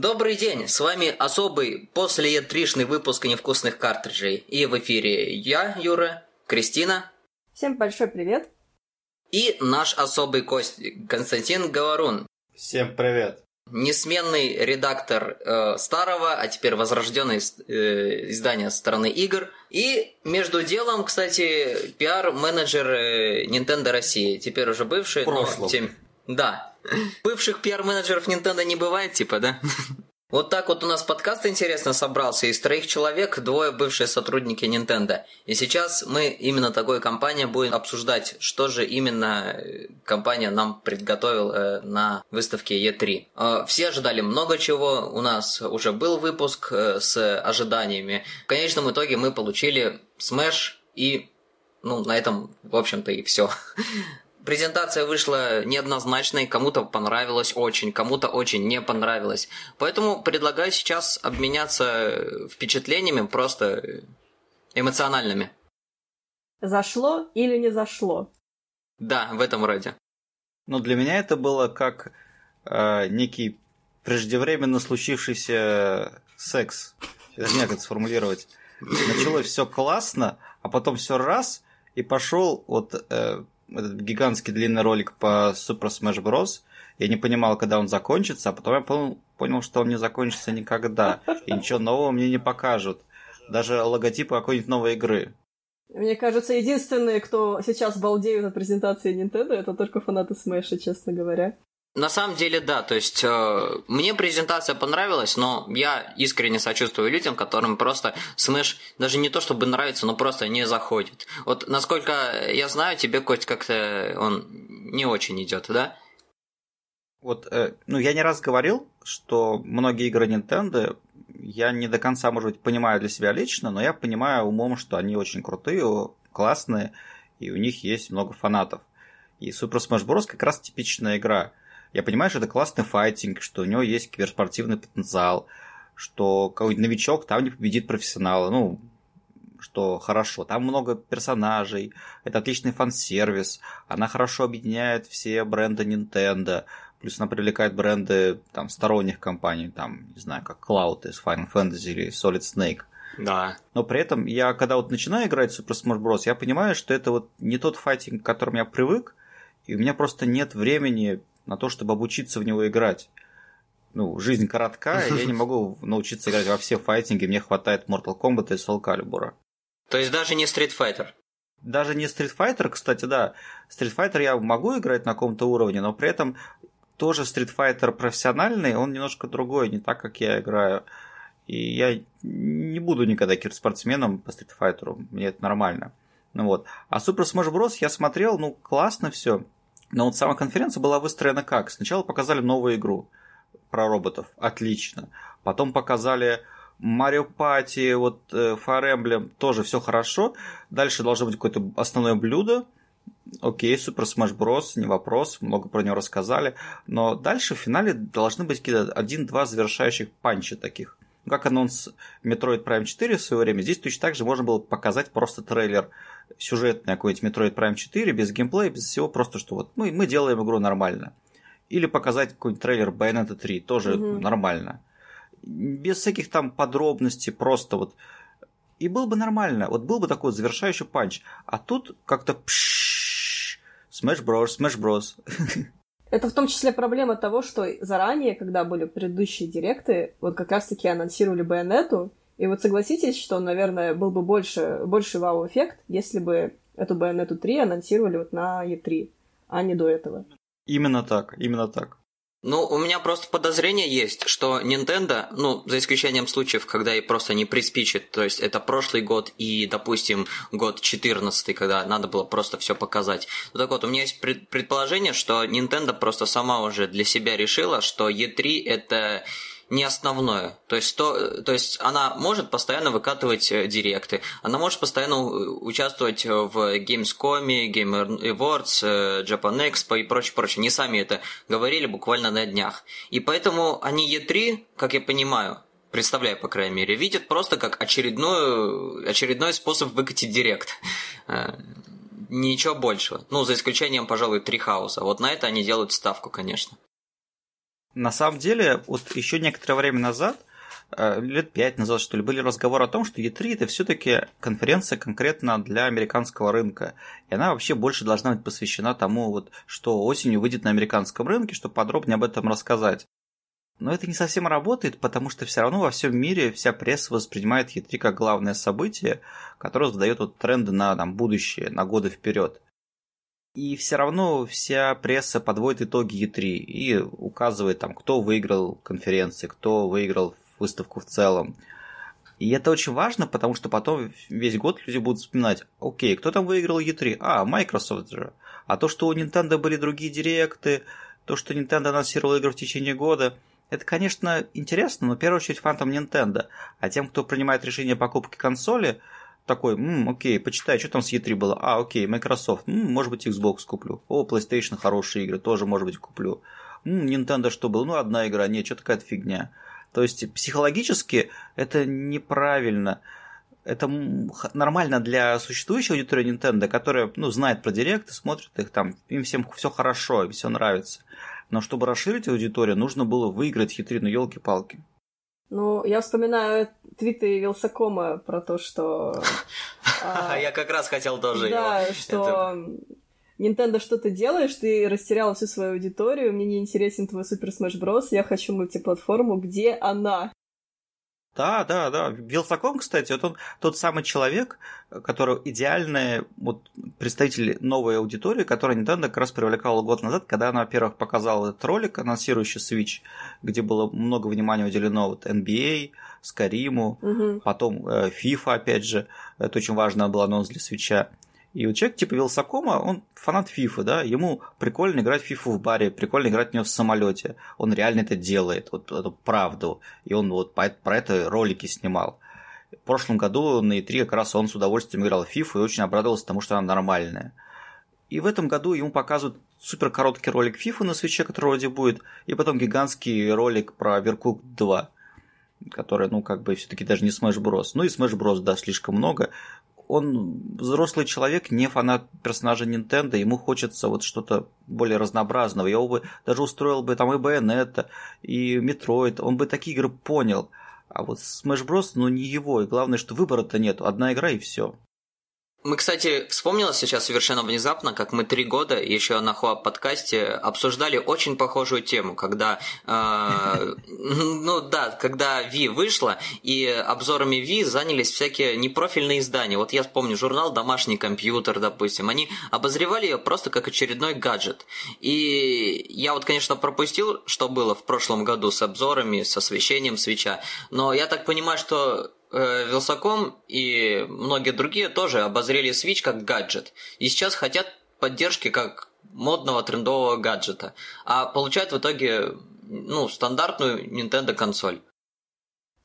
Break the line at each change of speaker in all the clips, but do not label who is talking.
Добрый день, с вами особый после E3-шный выпуск невкусных картриджей. И в эфире я, Юра, Кристина.
Всем большой привет.
И наш особый гость Константин Говорун.
Всем привет.
Несменный редактор э, старого, а теперь возрожденное э, издания стороны игр. И между делом, кстати, пиар-менеджер э, Nintendo России. Теперь уже бывший,
но тем...
Да. Бывших пиар-менеджеров Nintendo не бывает, типа, да? Вот так вот у нас подкаст интересно собрался. Из троих человек двое бывшие сотрудники Nintendo. И сейчас мы именно такой компания будем обсуждать, что же именно э, компания нам приготовила э, на выставке E3. Э, все ожидали много чего. У нас уже был выпуск с ожиданиями. В конечном итоге мы получили Smash и ну, на этом, в общем-то, и все. Презентация вышла неоднозначной, кому-то понравилось очень, кому-то очень не понравилось. Поэтому предлагаю сейчас обменяться впечатлениями просто эмоциональными.
Зашло или не зашло?
Да, в этом роде.
Ну, для меня это было как э, некий преждевременно случившийся секс. Я даже не знаю, как это сформулировать. Началось все классно, а потом все раз, и пошел вот э, этот гигантский длинный ролик по Super Smash Bros. Я не понимал, когда он закончится, а потом я понял, понял, что он не закончится никогда. И ничего нового мне не покажут. Даже логотипы какой-нибудь новой игры.
Мне кажется, единственные, кто сейчас балдеют от презентации Nintendo, это только фанаты Smash, честно говоря.
На самом деле, да, то есть э, мне презентация понравилась, но я искренне сочувствую людям, которым просто Smash даже не то чтобы нравится, но просто не заходит. Вот насколько я знаю, тебе, Кость, как-то он не очень идет, да?
Вот, э, ну, я не раз говорил, что многие игры Nintendo я не до конца, может быть, понимаю для себя лично, но я понимаю умом, что они очень крутые, классные, и у них есть много фанатов. И Super Smash Bros. как раз типичная игра – я понимаю, что это классный файтинг, что у него есть киберспортивный потенциал, что какой-нибудь новичок там не победит профессионала. Ну, что хорошо. Там много персонажей, это отличный фан-сервис, она хорошо объединяет все бренды Nintendo, плюс она привлекает бренды там, сторонних компаний, там, не знаю, как Cloud из Final Fantasy или Solid Snake.
Да.
Но при этом я, когда вот начинаю играть в Super Smash Bros., я понимаю, что это вот не тот файтинг, к которому я привык, и у меня просто нет времени на то, чтобы обучиться в него играть. Ну, жизнь коротка, и я не могу научиться играть во все файтинги, мне хватает Mortal Kombat и Soul Calibur.
То есть даже не Street Fighter?
Даже не Street Fighter, кстати, да. Street Fighter я могу играть на каком-то уровне, но при этом тоже Street Fighter профессиональный, он немножко другой, не так, как я играю. И я не буду никогда киберспортсменом по Street Fighter, мне это нормально. Ну вот. А Super Smash Bros. я смотрел, ну, классно все. Но вот сама конференция была выстроена как? Сначала показали новую игру про роботов. Отлично. Потом показали Марио Пати, вот э, Fire Emblem, тоже все хорошо. Дальше должно быть какое-то основное блюдо. Окей, Super Smash Bros. не вопрос, много про него рассказали. Но дальше в финале должны быть какие-то один-два завершающих панча таких. Как анонс Metroid Prime 4 в свое время, здесь точно так же можно было показать просто трейлер сюжетный какой-нибудь Metroid Prime 4, без геймплея, без всего, просто что вот мы, мы делаем игру нормально. Или показать какой-нибудь трейлер Bayonetta 3, тоже угу. нормально. Без всяких там подробностей, просто вот. И было бы нормально, вот был бы такой завершающий панч. А тут как-то Smash Bros, Smash Bros.
Это в том числе проблема того, что заранее, когда были предыдущие директы, вот как раз-таки анонсировали Байонету, и вот согласитесь, что, наверное, был бы больше, больше вау-эффект, если бы эту Bayonetta 3 анонсировали вот на E3, а не до этого.
Именно так, именно так.
Ну, у меня просто подозрение есть, что Nintendo, ну, за исключением случаев, когда и просто не приспичит, то есть это прошлый год и, допустим, год 14, когда надо было просто все показать. Ну, так вот, у меня есть предположение, что Nintendo просто сама уже для себя решила, что E3 это не основное. То есть, то, то есть она может постоянно выкатывать э, директы, она может постоянно э, участвовать в Gamescom, Game Awards, э, Japan Expo и прочее, прочее. Не сами это говорили буквально на днях. И поэтому они E3, как я понимаю, представляю, по крайней мере, видят просто как очередной, очередной способ выкатить директ. Ничего большего. Ну, за исключением, пожалуй, Трихауса. Вот на это они делают ставку, конечно.
На самом деле, вот еще некоторое время назад, э, лет пять назад, что ли, были разговоры о том, что E3 это все-таки конференция конкретно для американского рынка. И она вообще больше должна быть посвящена тому, вот, что осенью выйдет на американском рынке, чтобы подробнее об этом рассказать. Но это не совсем работает, потому что все равно во всем мире вся пресса воспринимает E3 как главное событие, которое задает вот тренды на там, будущее, на годы вперед. И все равно вся пресса подводит итоги E3 и указывает, там, кто выиграл конференции, кто выиграл выставку в целом. И это очень важно, потому что потом весь год люди будут вспоминать, окей, кто там выиграл E3? А, Microsoft же. А то, что у Nintendo были другие директы, то, что Nintendo анонсировал игры в течение года – это, конечно, интересно, но в первую очередь фантом Nintendo. А тем, кто принимает решение о покупке консоли, такой, м окей, почитай, что там с E3 было. А, окей, Microsoft, м может быть, Xbox куплю. О, PlayStation хорошие игры, тоже, может быть, куплю. М Nintendo что было? Ну, одна игра, нет, что такая фигня. То есть, психологически это неправильно. Это нормально для существующей аудитории Nintendo, которая, ну, знает про директы, смотрит их там, им всем все хорошо, им все нравится. Но чтобы расширить аудиторию, нужно было выиграть хитрину, елки-палки.
Ну, я вспоминаю твиты Вилсакома про то, что...
А, я как раз хотел тоже
Да, что Nintendo что-то делаешь, ты растерял всю свою аудиторию, мне не интересен твой Super Smash Bros., я хочу мультиплатформу, где она?
Да, да, да. Вилсаком, кстати, вот он тот самый человек, который идеальный вот, представитель новой аудитории, которая Nintendo как раз привлекала год назад, когда она, во-первых, показала этот ролик, анонсирующий Switch, где было много внимания уделено вот NBA, Скариму, угу. потом э, FIFA, опять же, это очень важно был анонс для Switch. И вот человек типа Вилсакома, он фанат Фифы, да, ему прикольно играть в Фифу в баре, прикольно играть в нее в самолете. Он реально это делает, вот эту правду. И он вот про это ролики снимал. В прошлом году на E3 как раз он с удовольствием играл в Фифу и очень обрадовался тому, что она нормальная. И в этом году ему показывают супер короткий ролик FIFA на свече, который вроде будет, и потом гигантский ролик про Веркук 2, который, ну, как бы все-таки даже не Smash Bros. Ну и Smash Bros, да, слишком много он взрослый человек, не фанат персонажа Nintendo, ему хочется вот что-то более разнообразного. Я бы даже устроил бы там и Bayonetta, и Metroid, он бы такие игры понял. А вот Smash Bros, ну не его, и главное, что выбора-то нет, одна игра и все.
Мы, кстати, вспомнила сейчас совершенно внезапно, как мы три года еще на Хуа подкасте обсуждали очень похожую тему, когда, э, ну да, когда Ви вышла, и обзорами Ви занялись всякие непрофильные издания. Вот я помню журнал «Домашний компьютер», допустим, они обозревали ее просто как очередной гаджет. И я вот, конечно, пропустил, что было в прошлом году с обзорами, с освещением свеча, но я так понимаю, что Вилсаком и многие другие тоже обозрели Switch как гаджет. И сейчас хотят поддержки как модного трендового гаджета. А получают в итоге ну, стандартную Nintendo консоль.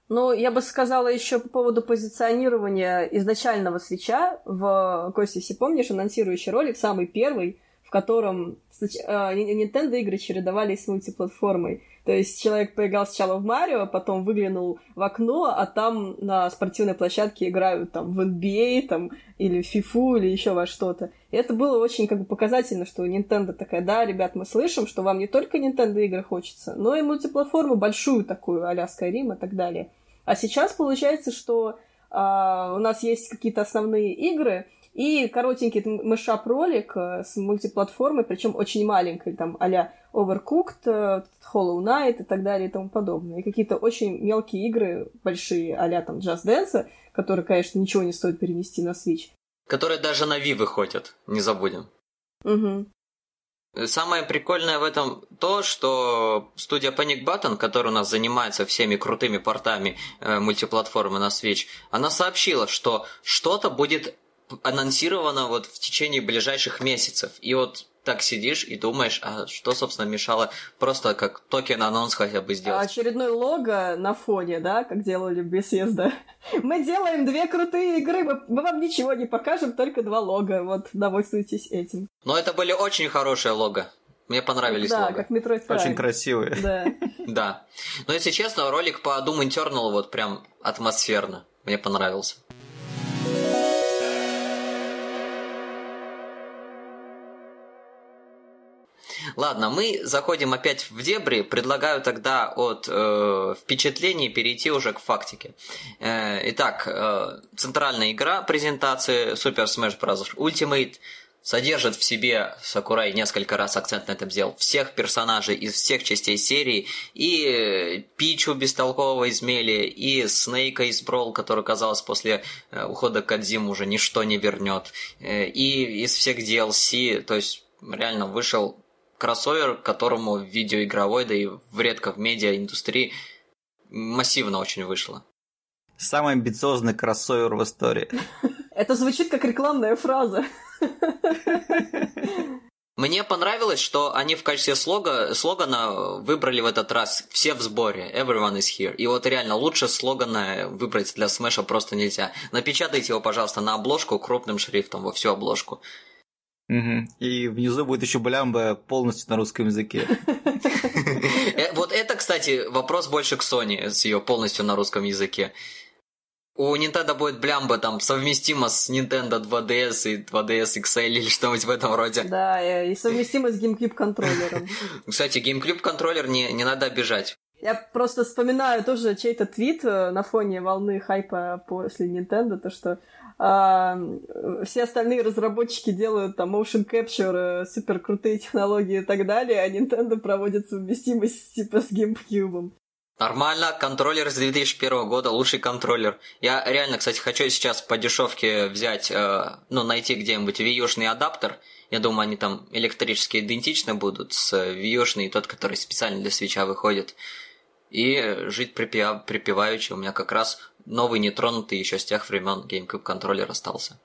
Ну, я бы сказала еще по поводу позиционирования изначального свеча в Кости, если помнишь, анонсирующий ролик, самый первый, в котором э, Nintendo игры чередовались с мультиплатформой. То есть человек поиграл сначала в Марио, потом выглянул в окно, а там на спортивной площадке играют там в NBA, там, или в FIFA, или еще во что-то. И это было очень как бы показательно, что Nintendo такая, да, ребят, мы слышим, что вам не только Nintendo игры хочется, но и мультиплатформу большую такую, а-ля Skyrim и так далее. А сейчас получается, что а, у нас есть какие-то основные игры, и коротенький мышап ролик э, с мультиплатформой, причем очень маленькой, там, а Overcooked, э, Hollow Knight и так далее и тому подобное. И какие-то очень мелкие игры, большие, а там Just Dance, которые, конечно, ничего не стоит перенести на Switch.
Которые даже на Wii выходят, не забудем.
Угу.
Самое прикольное в этом то, что студия Panic Button, которая у нас занимается всеми крутыми портами э, мультиплатформы на Switch, она сообщила, что что-то будет анонсировано вот в течение ближайших месяцев. И вот так сидишь и думаешь, а что, собственно, мешало просто как токен анонс хотя бы сделать?
Очередной лого на фоне, да, как делали без съезда. Мы делаем две крутые игры, мы, мы вам ничего не покажем, только два лога, вот, довольствуйтесь этим.
Но это были очень хорошие лого. Мне понравились
да,
лого.
как Metroid Prime.
Очень красивые.
Да.
Да. Но если честно, ролик по Doom Eternal вот прям атмосферно. Мне понравился. Ладно, мы заходим опять в дебри. Предлагаю тогда от э, впечатлений перейти уже к фактике. Э, итак, э, центральная игра презентации Super Smash Bros. Ultimate – содержит в себе, Сакурай несколько раз акцент на этом сделал, всех персонажей из всех частей серии, и Пичу бестолкового из Мели, и Снейка из Брол, который, казалось, после э, ухода Кадзим уже ничто не вернет, э, и из всех DLC, то есть реально вышел кроссовер, которому в видеоигровой, да и в редко в медиаиндустрии массивно очень вышло.
Самый амбициозный кроссовер в истории.
Это звучит как рекламная фраза.
Мне понравилось, что они в качестве слога, слогана выбрали в этот раз «Все в сборе», «Everyone is here». И вот реально лучше слогана выбрать для Смэша просто нельзя. Напечатайте его, пожалуйста, на обложку крупным шрифтом, во всю обложку.
Угу. И внизу будет еще блямба полностью на русском языке.
Э, вот это, кстати, вопрос больше к Sony с ее полностью на русском языке. У Nintendo будет блямба там совместимо с Nintendo 2DS и 2DS XL или что-нибудь в этом роде.
Да, и совместимо с GameCube контроллером.
Кстати, GameCube контроллер не, не надо обижать.
Я просто вспоминаю тоже чей-то твит э, на фоне волны хайпа после Nintendo, то что а, все остальные разработчики делают там motion capture, э, супер крутые технологии и так далее, а Nintendo проводит совместимость типа с GameCube.
Нормально, контроллер с 2001 года, лучший контроллер. Я реально, кстати, хочу сейчас по дешевке взять, э, ну, найти где-нибудь виюшный адаптер. Я думаю, они там электрически идентичны будут с виюшный, тот, который специально для свеча выходит. И жить припев... припеваючи. У меня как раз новый нетронутый еще с тех времен GameCube контроллер остался.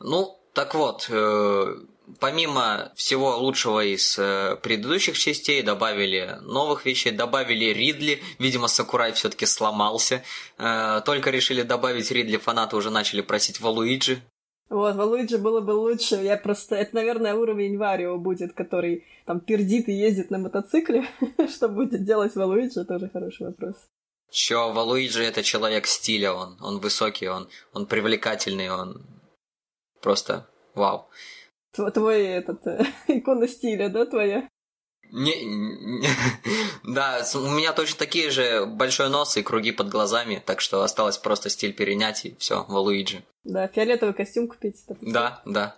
Ну, так вот, э, помимо всего лучшего из э, предыдущих частей, добавили новых вещей, добавили Ридли. Видимо, Сакурай все-таки сломался. Э, только решили добавить Ридли, фанаты уже начали просить Валуиджи.
Вот, Валуиджи было бы лучше. Я просто... Это, наверное, уровень Варио будет, который там пердит и ездит на мотоцикле. Что будет делать Валуиджи, тоже хороший вопрос.
Чё, Валуиджи это человек стиля, он, он высокий, он, он привлекательный, он просто вау.
Твой этот э, икона стиля, да, твоя?
Не, не, да, у меня точно такие же большой нос и круги под глазами, так что осталось просто стиль перенять и все, Валуиджи.
Да, фиолетовый костюм купить.
Да, да.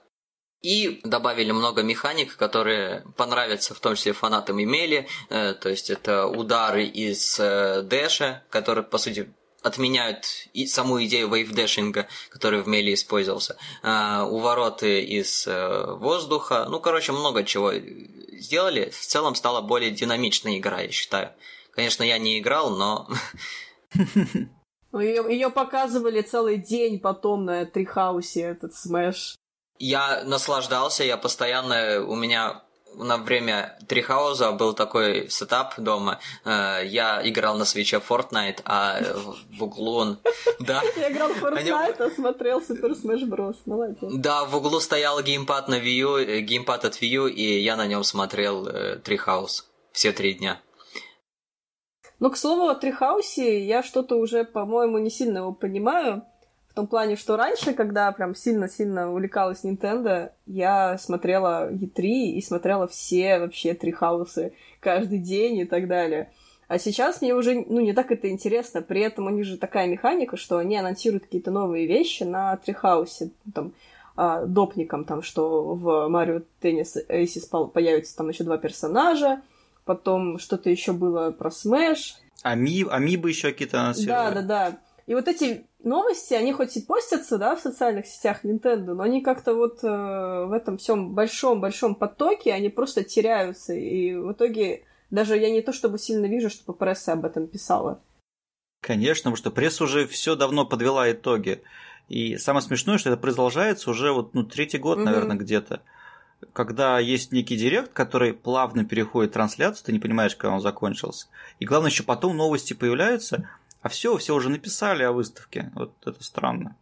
И добавили много механик, которые понравятся в том числе фанатам имели. Э, то есть это удары из э, дэша, которые, по сути, отменяют и саму идею вейвдэшинга, который в Мели использовался, э, увороты из воздуха, ну, короче, много чего сделали. В целом стала более динамичная игра, я считаю. Конечно, я не играл, но...
Ее, показывали целый день потом на Treehouse е, этот Smash.
Я наслаждался, я постоянно... У меня на время Treehouse а был такой setup дома. Э, я играл на Switch е Fortnite, а в углу он...
Да. Я играл в Fortnite, а смотрел Super Smash Bros. Молодец.
Да, в углу стоял геймпад на Wii U, э, геймпад от Wii U, и я на нем смотрел Трихаус все три дня.
Ну, к слову, о Трихаусе я что-то уже, по-моему, не сильно его понимаю. В том плане, что раньше, когда прям сильно-сильно увлекалась Nintendo, я смотрела E3 и смотрела все вообще Трихаусы каждый день и так далее. А сейчас мне уже, ну, не так это интересно. При этом у них же такая механика, что они анонсируют какие-то новые вещи на Трихаусе. Там, а, допником, там, что в Mario Tennis Aces появится там еще два персонажа, потом что-то еще было про Smash.
Ами, amiibo еще какие-то анонсировали.
Да, да, да. И вот эти новости, они хоть и постятся, да, в социальных сетях Nintendo, но они как-то вот э, в этом всем большом-большом потоке, они просто теряются. И в итоге даже я не то чтобы сильно вижу, чтобы пресса об этом писала.
Конечно, потому что пресса уже все давно подвела итоги. И самое смешное, что это продолжается уже вот, ну, третий год, угу. наверное, где-то. Когда есть некий директ, который плавно переходит трансляцию, ты не понимаешь, когда он закончился. И главное, еще потом новости появляются, а все, все уже написали о выставке. Вот это странно.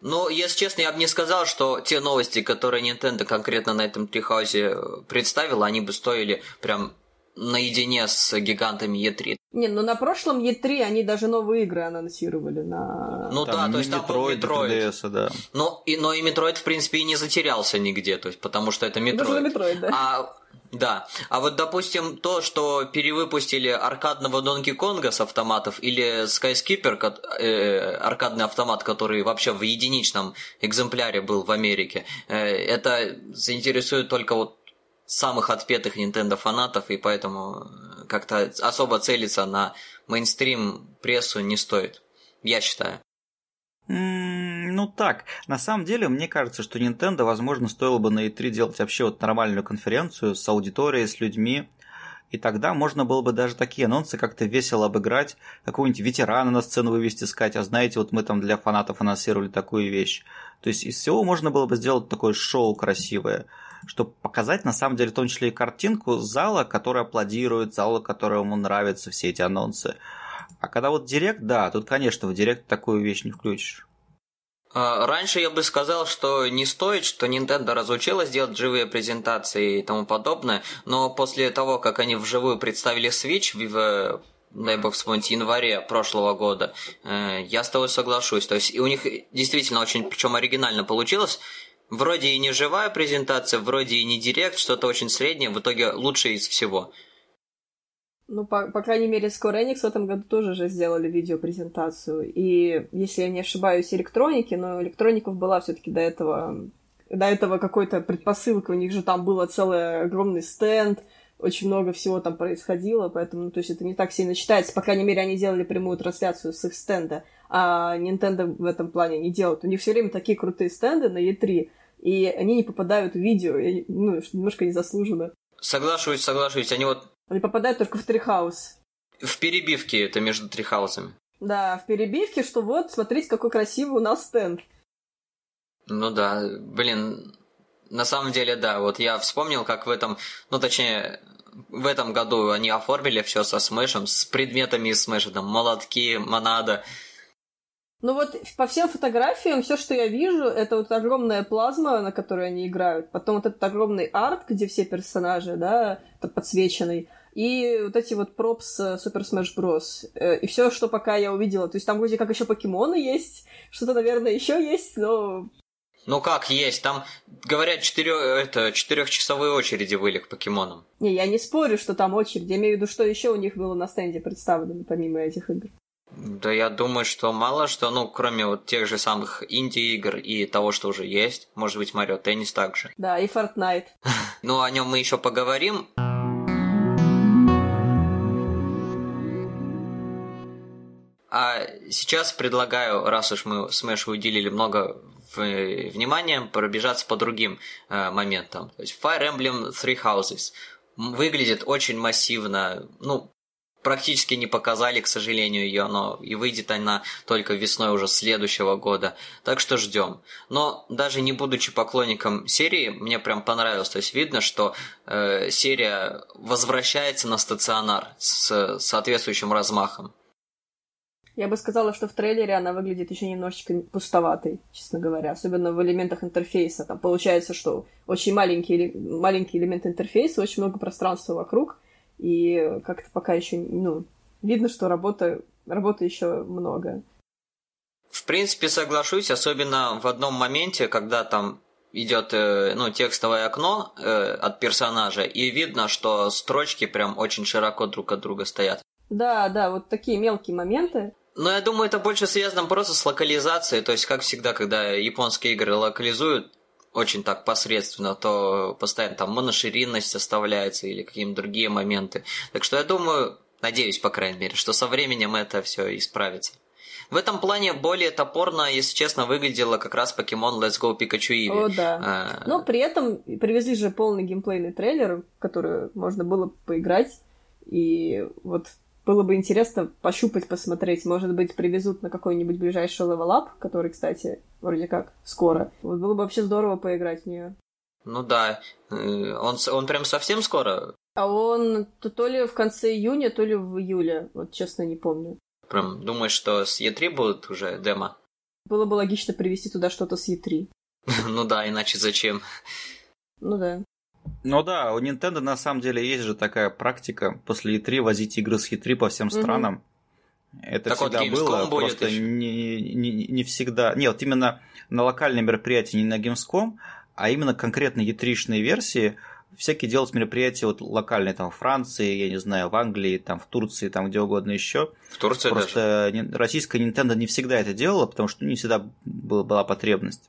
Ну, если честно, я бы не сказал, что те новости, которые Nintendo конкретно на этом трихаузе представила, они бы стоили прям наедине с гигантами E3.
Не, ну на прошлом E3 они даже новые игры анонсировали на...
Ну там да, то есть там был Metroid. 3DS,
да.
Но и, но и Metroid, в принципе, и не затерялся нигде, то есть, потому что это Metroid.
Даже Metroid, да.
А Да, а вот, допустим, то, что перевыпустили аркадного Донки Конга с автоматов или Skyskipper, э, аркадный автомат, который вообще в единичном экземпляре был в Америке, э, это заинтересует только вот самых отпетых Nintendo фанатов, и поэтому как-то особо целиться на мейнстрим прессу не стоит, я считаю.
Ну так, на самом деле, мне кажется, что Nintendo, возможно, стоило бы на E3 делать вообще вот нормальную конференцию с аудиторией, с людьми, и тогда можно было бы даже такие анонсы как-то весело обыграть, какого-нибудь ветерана на сцену вывести, сказать, а знаете, вот мы там для фанатов анонсировали такую вещь. То есть из всего можно было бы сделать такое шоу красивое, чтобы показать, на самом деле, в том числе и картинку зала, который аплодирует, зала, которому нравятся все эти анонсы. А когда вот директ, да, тут, конечно, в директ такую вещь не включишь.
А, раньше я бы сказал, что не стоит, что Nintendo разучилась делать живые презентации и тому подобное, но после того, как они вживую представили Switch в дай бог вспомнить, январе прошлого года, э, я с тобой соглашусь. То есть и у них действительно очень, причем оригинально получилось. Вроде и не живая презентация, вроде и не директ, что-то очень среднее, в итоге лучшее из всего.
Ну, по, по крайней мере, Square Enix в этом году тоже же сделали видеопрезентацию. И, если я не ошибаюсь, электроники, но электроников была все таки до этого до этого какой-то предпосылкой. У них же там был целый огромный стенд, очень много всего там происходило, поэтому, ну, то есть это не так сильно читается. По крайней мере, они делали прямую трансляцию с их стенда, а Nintendo в этом плане не делают. У них все время такие крутые стенды на E3, и они не попадают в видео, и, ну, немножко незаслуженно.
Соглашусь, соглашусь. Они вот
они попадают только в трихаус.
В перебивке это между трихаусами.
Да, в перебивке, что вот, смотрите, какой красивый у нас стенд.
Ну да, блин, на самом деле, да, вот я вспомнил, как в этом, ну точнее, в этом году они оформили все со смешем, с предметами из смеша, там, молотки, монада,
ну вот по всем фотографиям все, что я вижу, это вот огромная плазма, на которой они играют. Потом вот этот огромный арт, где все персонажи, да, подсвеченный. И вот эти вот пропс Super Smash Bros. Э, и все, что пока я увидела. То есть там вроде как еще покемоны есть, что-то, наверное, еще есть, но
ну как есть, там, говорят, четырех, это, четырехчасовые очереди были к покемонам.
Не, я не спорю, что там очередь. Я имею в виду, что еще у них было на стенде представлено, помимо этих игр.
Да я думаю, что мало что, ну, кроме вот тех же самых инди-игр и того, что уже есть. Может быть, Марио Теннис также.
Да, и Fortnite.
ну, о нем мы еще поговорим. А сейчас предлагаю, раз уж мы Smash уделили много внимания, пробежаться по другим э, моментам. То есть Fire Emblem Three Houses выглядит очень массивно, ну, практически не показали, к сожалению, ее, но и выйдет она только весной уже следующего года. Так что ждем. Но даже не будучи поклонником серии, мне прям понравилось. То есть видно, что э, серия возвращается на стационар с соответствующим размахом.
Я бы сказала, что в трейлере она выглядит еще немножечко пустоватой, честно говоря, особенно в элементах интерфейса. Там получается, что очень маленький, маленький элемент интерфейса, очень много пространства вокруг, и как-то пока еще, ну, видно, что работа, работы еще много.
В принципе, соглашусь, особенно в одном моменте, когда там идет э, ну, текстовое окно э, от персонажа, и видно, что строчки прям очень широко друг от друга стоят.
Да, да, вот такие мелкие моменты.
Но я думаю, это больше связано просто с локализацией. То есть, как всегда, когда японские игры локализуют, очень так посредственно, то постоянно там моноширинность оставляется или какие-то другие моменты. Так что я думаю, надеюсь, по крайней мере, что со временем это все исправится. В этом плане более топорно, если честно, выглядело как раз покемон Let's Go Pikachu Eevee.
О, да. А... Но при этом привезли же полный геймплейный трейлер, который можно было поиграть. И вот было бы интересно пощупать, посмотреть. Может быть, привезут на какой-нибудь ближайший Level Up, который, кстати, вроде как скоро. Вот было бы вообще здорово поиграть в нее.
Ну да. Э, он, он прям совсем скоро?
А он то, то ли в конце июня, то ли в июле. Вот честно не помню.
Прям думаешь, что с E3 будут уже демо?
Было бы логично привезти туда что-то с E3.
ну да, иначе зачем?
Ну да.
Ну да, у Nintendo на самом деле есть же такая практика после E3 возить игры с E3 по всем странам. Угу. Это так всегда вот было, просто не, не, не всегда. Нет, вот именно на локальные мероприятия, не на Gamescom, а именно конкретно E3-шные версии всякие делать мероприятия вот локальные, там, в Франции, я не знаю, в Англии, там, в Турции, там, где угодно еще.
В Турции
Просто даже? российская Nintendo не всегда это делала, потому что ну, не всегда была потребность.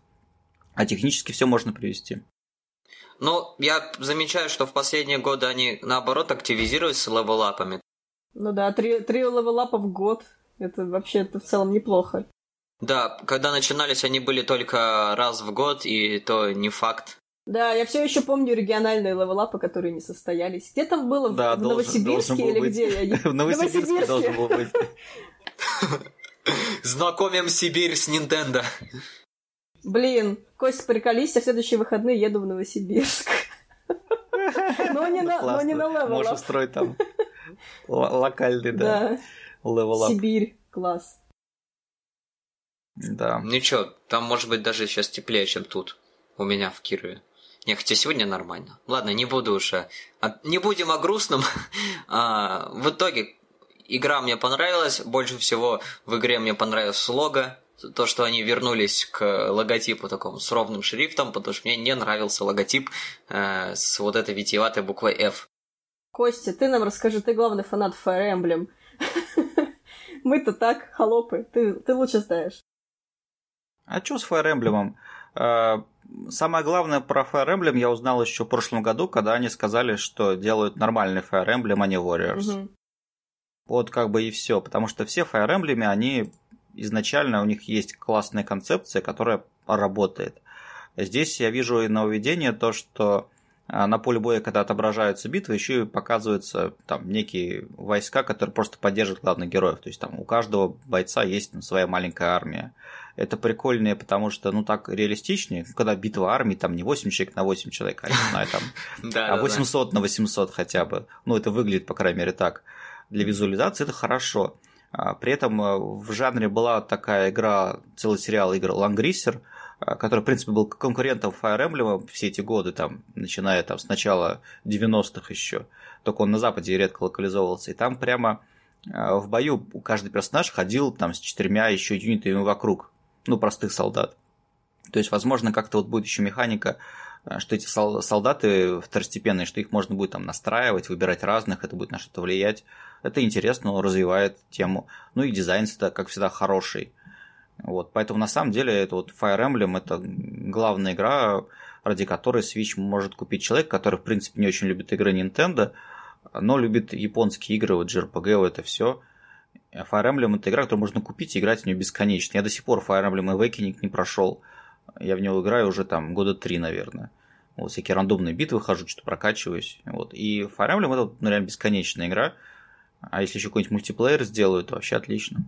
А технически все можно привести.
Ну, я замечаю, что в последние годы они, наоборот, активизируются с левелапами.
Ну да, три, три левелапа в год. Это вообще это в целом неплохо.
Да, когда начинались, они были только раз в год, и то не факт.
Да, я все еще помню региональные левелапы, которые не состоялись. Где там было?
Да,
в
должен,
Новосибирске
должен
или
быть.
где? Я...
В Новосибирске должен был быть.
Знакомим Сибирь с Nintendo.
Блин, Костя, приколись, я в следующие выходные еду в Новосибирск. Но не на, но не на Level.
Можешь устроить там локальный, да, левел
Сибирь, класс.
Да.
Ничего, там может быть даже сейчас теплее, чем тут. У меня в Кирове. Не, хотя сегодня нормально. Ладно, не буду уже. А, не будем о грустном. А, в итоге, игра мне понравилась. Больше всего в игре мне понравилось лого. То, что они вернулись к логотипу такому с ровным шрифтом, потому что мне не нравился логотип э, с вот этой витиеватой буквой F.
Костя, ты нам расскажи, ты главный фанат Fire Emblem. Мы-то так, холопы, ты, ты лучше знаешь.
А что с Fire Emblem? А, самое главное про Fire Emblem я узнал еще в прошлом году, когда они сказали, что делают нормальный Fire Emblem, а не Warriors. Угу. Вот как бы и все, потому что все Fire Emblem, они изначально у них есть классная концепция, которая работает. Здесь я вижу и нововведение то, что а, на поле боя, когда отображаются битвы, еще и показываются там некие войска, которые просто поддерживают главных героев. То есть там у каждого бойца есть там, своя маленькая армия. Это прикольнее, потому что, ну, так реалистичнее, когда битва армии, там не 8 человек на 8 человек, а, не знаю, там 800 на 800 хотя бы. Ну, это выглядит, по крайней мере, так. Для визуализации это хорошо. А, при этом э, в жанре была такая игра, целый сериал игр Лангрисер, который, в принципе, был конкурентом Fire Emblem все эти годы, там, начиная там, с начала 90-х еще. Только он на Западе редко локализовывался. И там прямо э, в бою каждый персонаж ходил там с четырьмя еще юнитами вокруг, ну, простых солдат. То есть, возможно, как-то вот будет еще механика, что эти солдаты второстепенные, что их можно будет там настраивать, выбирать разных, это будет на что-то влиять. Это интересно, развивает тему. Ну и дизайн как всегда, хороший. Вот, поэтому на самом деле это вот Fire Emblem это главная игра, ради которой Switch может купить человек, который в принципе не очень любит игры Nintendo, но любит японские игры, вот JRPG, вот это все. Fire Emblem это игра, которую можно купить и играть в нее бесконечно. Я до сих пор Fire Emblem Awakening не прошел. Я в него играю уже там года три, наверное. Вот всякие рандомные битвы хожу, что-то прокачиваюсь. Вот. И Fire Emblem это ну, реально бесконечная игра. А если еще какой-нибудь мультиплеер сделают, то вообще отлично.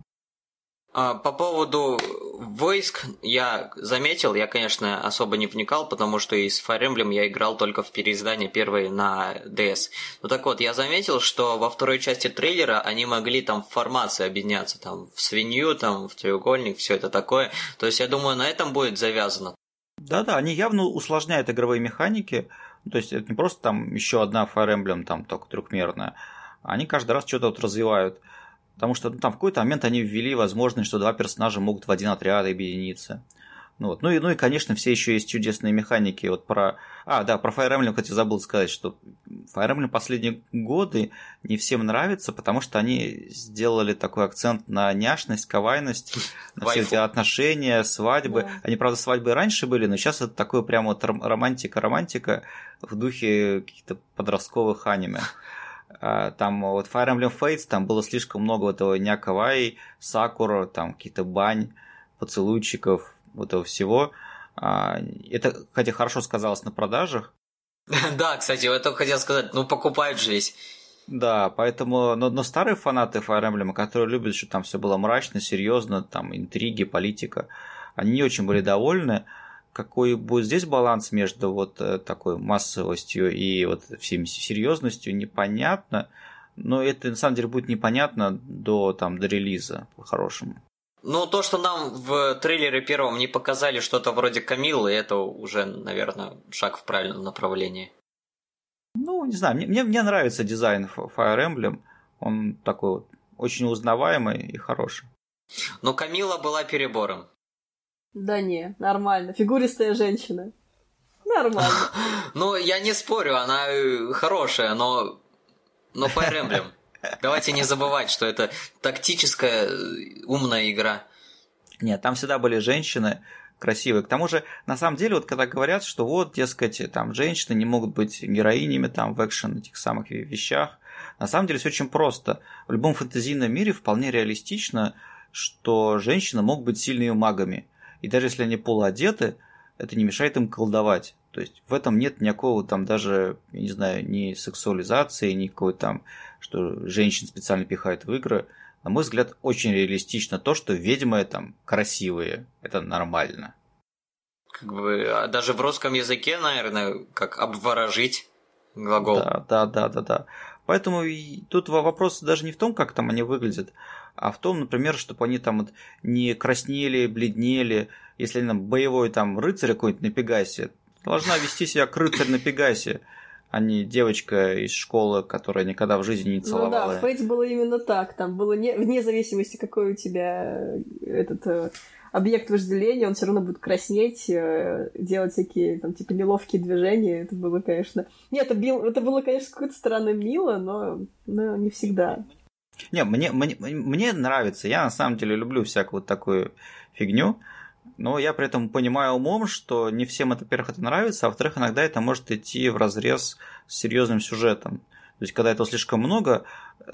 А, по поводу войск я заметил, я, конечно, особо не вникал, потому что из Fire Emblem я играл только в переиздании первой на DS. Ну так вот, я заметил, что во второй части трейлера они могли там в формации объединяться, там в свинью, там в треугольник, все это такое. То есть я думаю, на этом будет завязано.
Да-да, они явно усложняют игровые механики. То есть это не просто там еще одна Fire Emblem, там только трехмерная. Они каждый раз что-то вот развивают. Потому что ну, там в какой-то момент они ввели возможность, что два персонажа могут в один отряд объединиться. Ну, вот. ну, и, ну и, конечно, все еще есть чудесные механики. Вот про... А, да, про Fire Emblem, кстати, забыл сказать, что Fire Emblem последние годы не всем нравится, потому что они сделали такой акцент на няшность, кавайность, на все эти отношения, свадьбы. Да. Они, правда, свадьбы раньше были, но сейчас это такое прямо вот романтика-романтика в духе каких-то подростковых аниме. А, там вот Fire Emblem Fates, там было слишком много этого някавай, сакура, там какие-то бань, поцелуйчиков, вот этого всего. А, это, хотя хорошо сказалось на продажах.
Да, кстати, я только хотел сказать, ну покупают же весь.
Да, поэтому, но, но старые фанаты Fire Emblem, которые любят, что там все было мрачно, серьезно, там интриги, политика, они не очень были довольны какой будет здесь баланс между вот э, такой массовостью и вот всем серьезностью, непонятно. Но это на самом деле будет непонятно до, там, до релиза по-хорошему.
Ну, то, что нам в трейлере первом не показали что-то вроде Камилы, это уже, наверное, шаг в правильном направлении.
Ну, не знаю, мне, мне, мне нравится дизайн Fire Emblem. Он такой вот очень узнаваемый и хороший.
Но Камила была перебором.
Да не, нормально. Фигуристая женщина. Нормально.
Ну, я не спорю, она э, хорошая, но... Но Fire Emblem. Давайте не забывать, что это тактическая э, умная игра.
Нет, там всегда были женщины красивые. К тому же, на самом деле, вот когда говорят, что вот, дескать, там женщины не могут быть героинями там в экшен этих самых вещах, на самом деле все очень просто. В любом фэнтезийном мире вполне реалистично, что женщины могут быть сильными магами. И даже если они полуодеты, это не мешает им колдовать. То есть в этом нет никакого там даже, я не знаю, ни сексуализации, ни какой там, что женщин специально пихают в игры. На мой взгляд, очень реалистично то, что ведьмы там красивые. Это нормально.
Как бы, а даже в русском языке, наверное, как обворожить глагол.
Да, да, да, да, да. Поэтому и тут вопрос даже не в том, как там они выглядят, а в том, например, чтобы они там вот не краснели, бледнели. Если они там боевой там рыцарь какой-нибудь на Пегасе, должна вести себя как рыцарь на Пегасе, а не девочка из школы, которая никогда в жизни не целовала.
Ну да, в Фейте было именно так. Там было не, вне зависимости, какой у тебя этот э, объект вожделения, он все равно будет краснеть, э, делать всякие там типа неловкие движения. Это было, конечно... Нет, это, бил... это было, конечно, с какой-то стороны мило, но, но не всегда.
Не, мне, мне, мне нравится. Я на самом деле люблю всякую вот такую фигню. Но я при этом понимаю умом, что не всем это, во-первых, это нравится, а во-вторых, иногда это может идти в разрез с серьезным сюжетом. То есть, когда этого слишком много,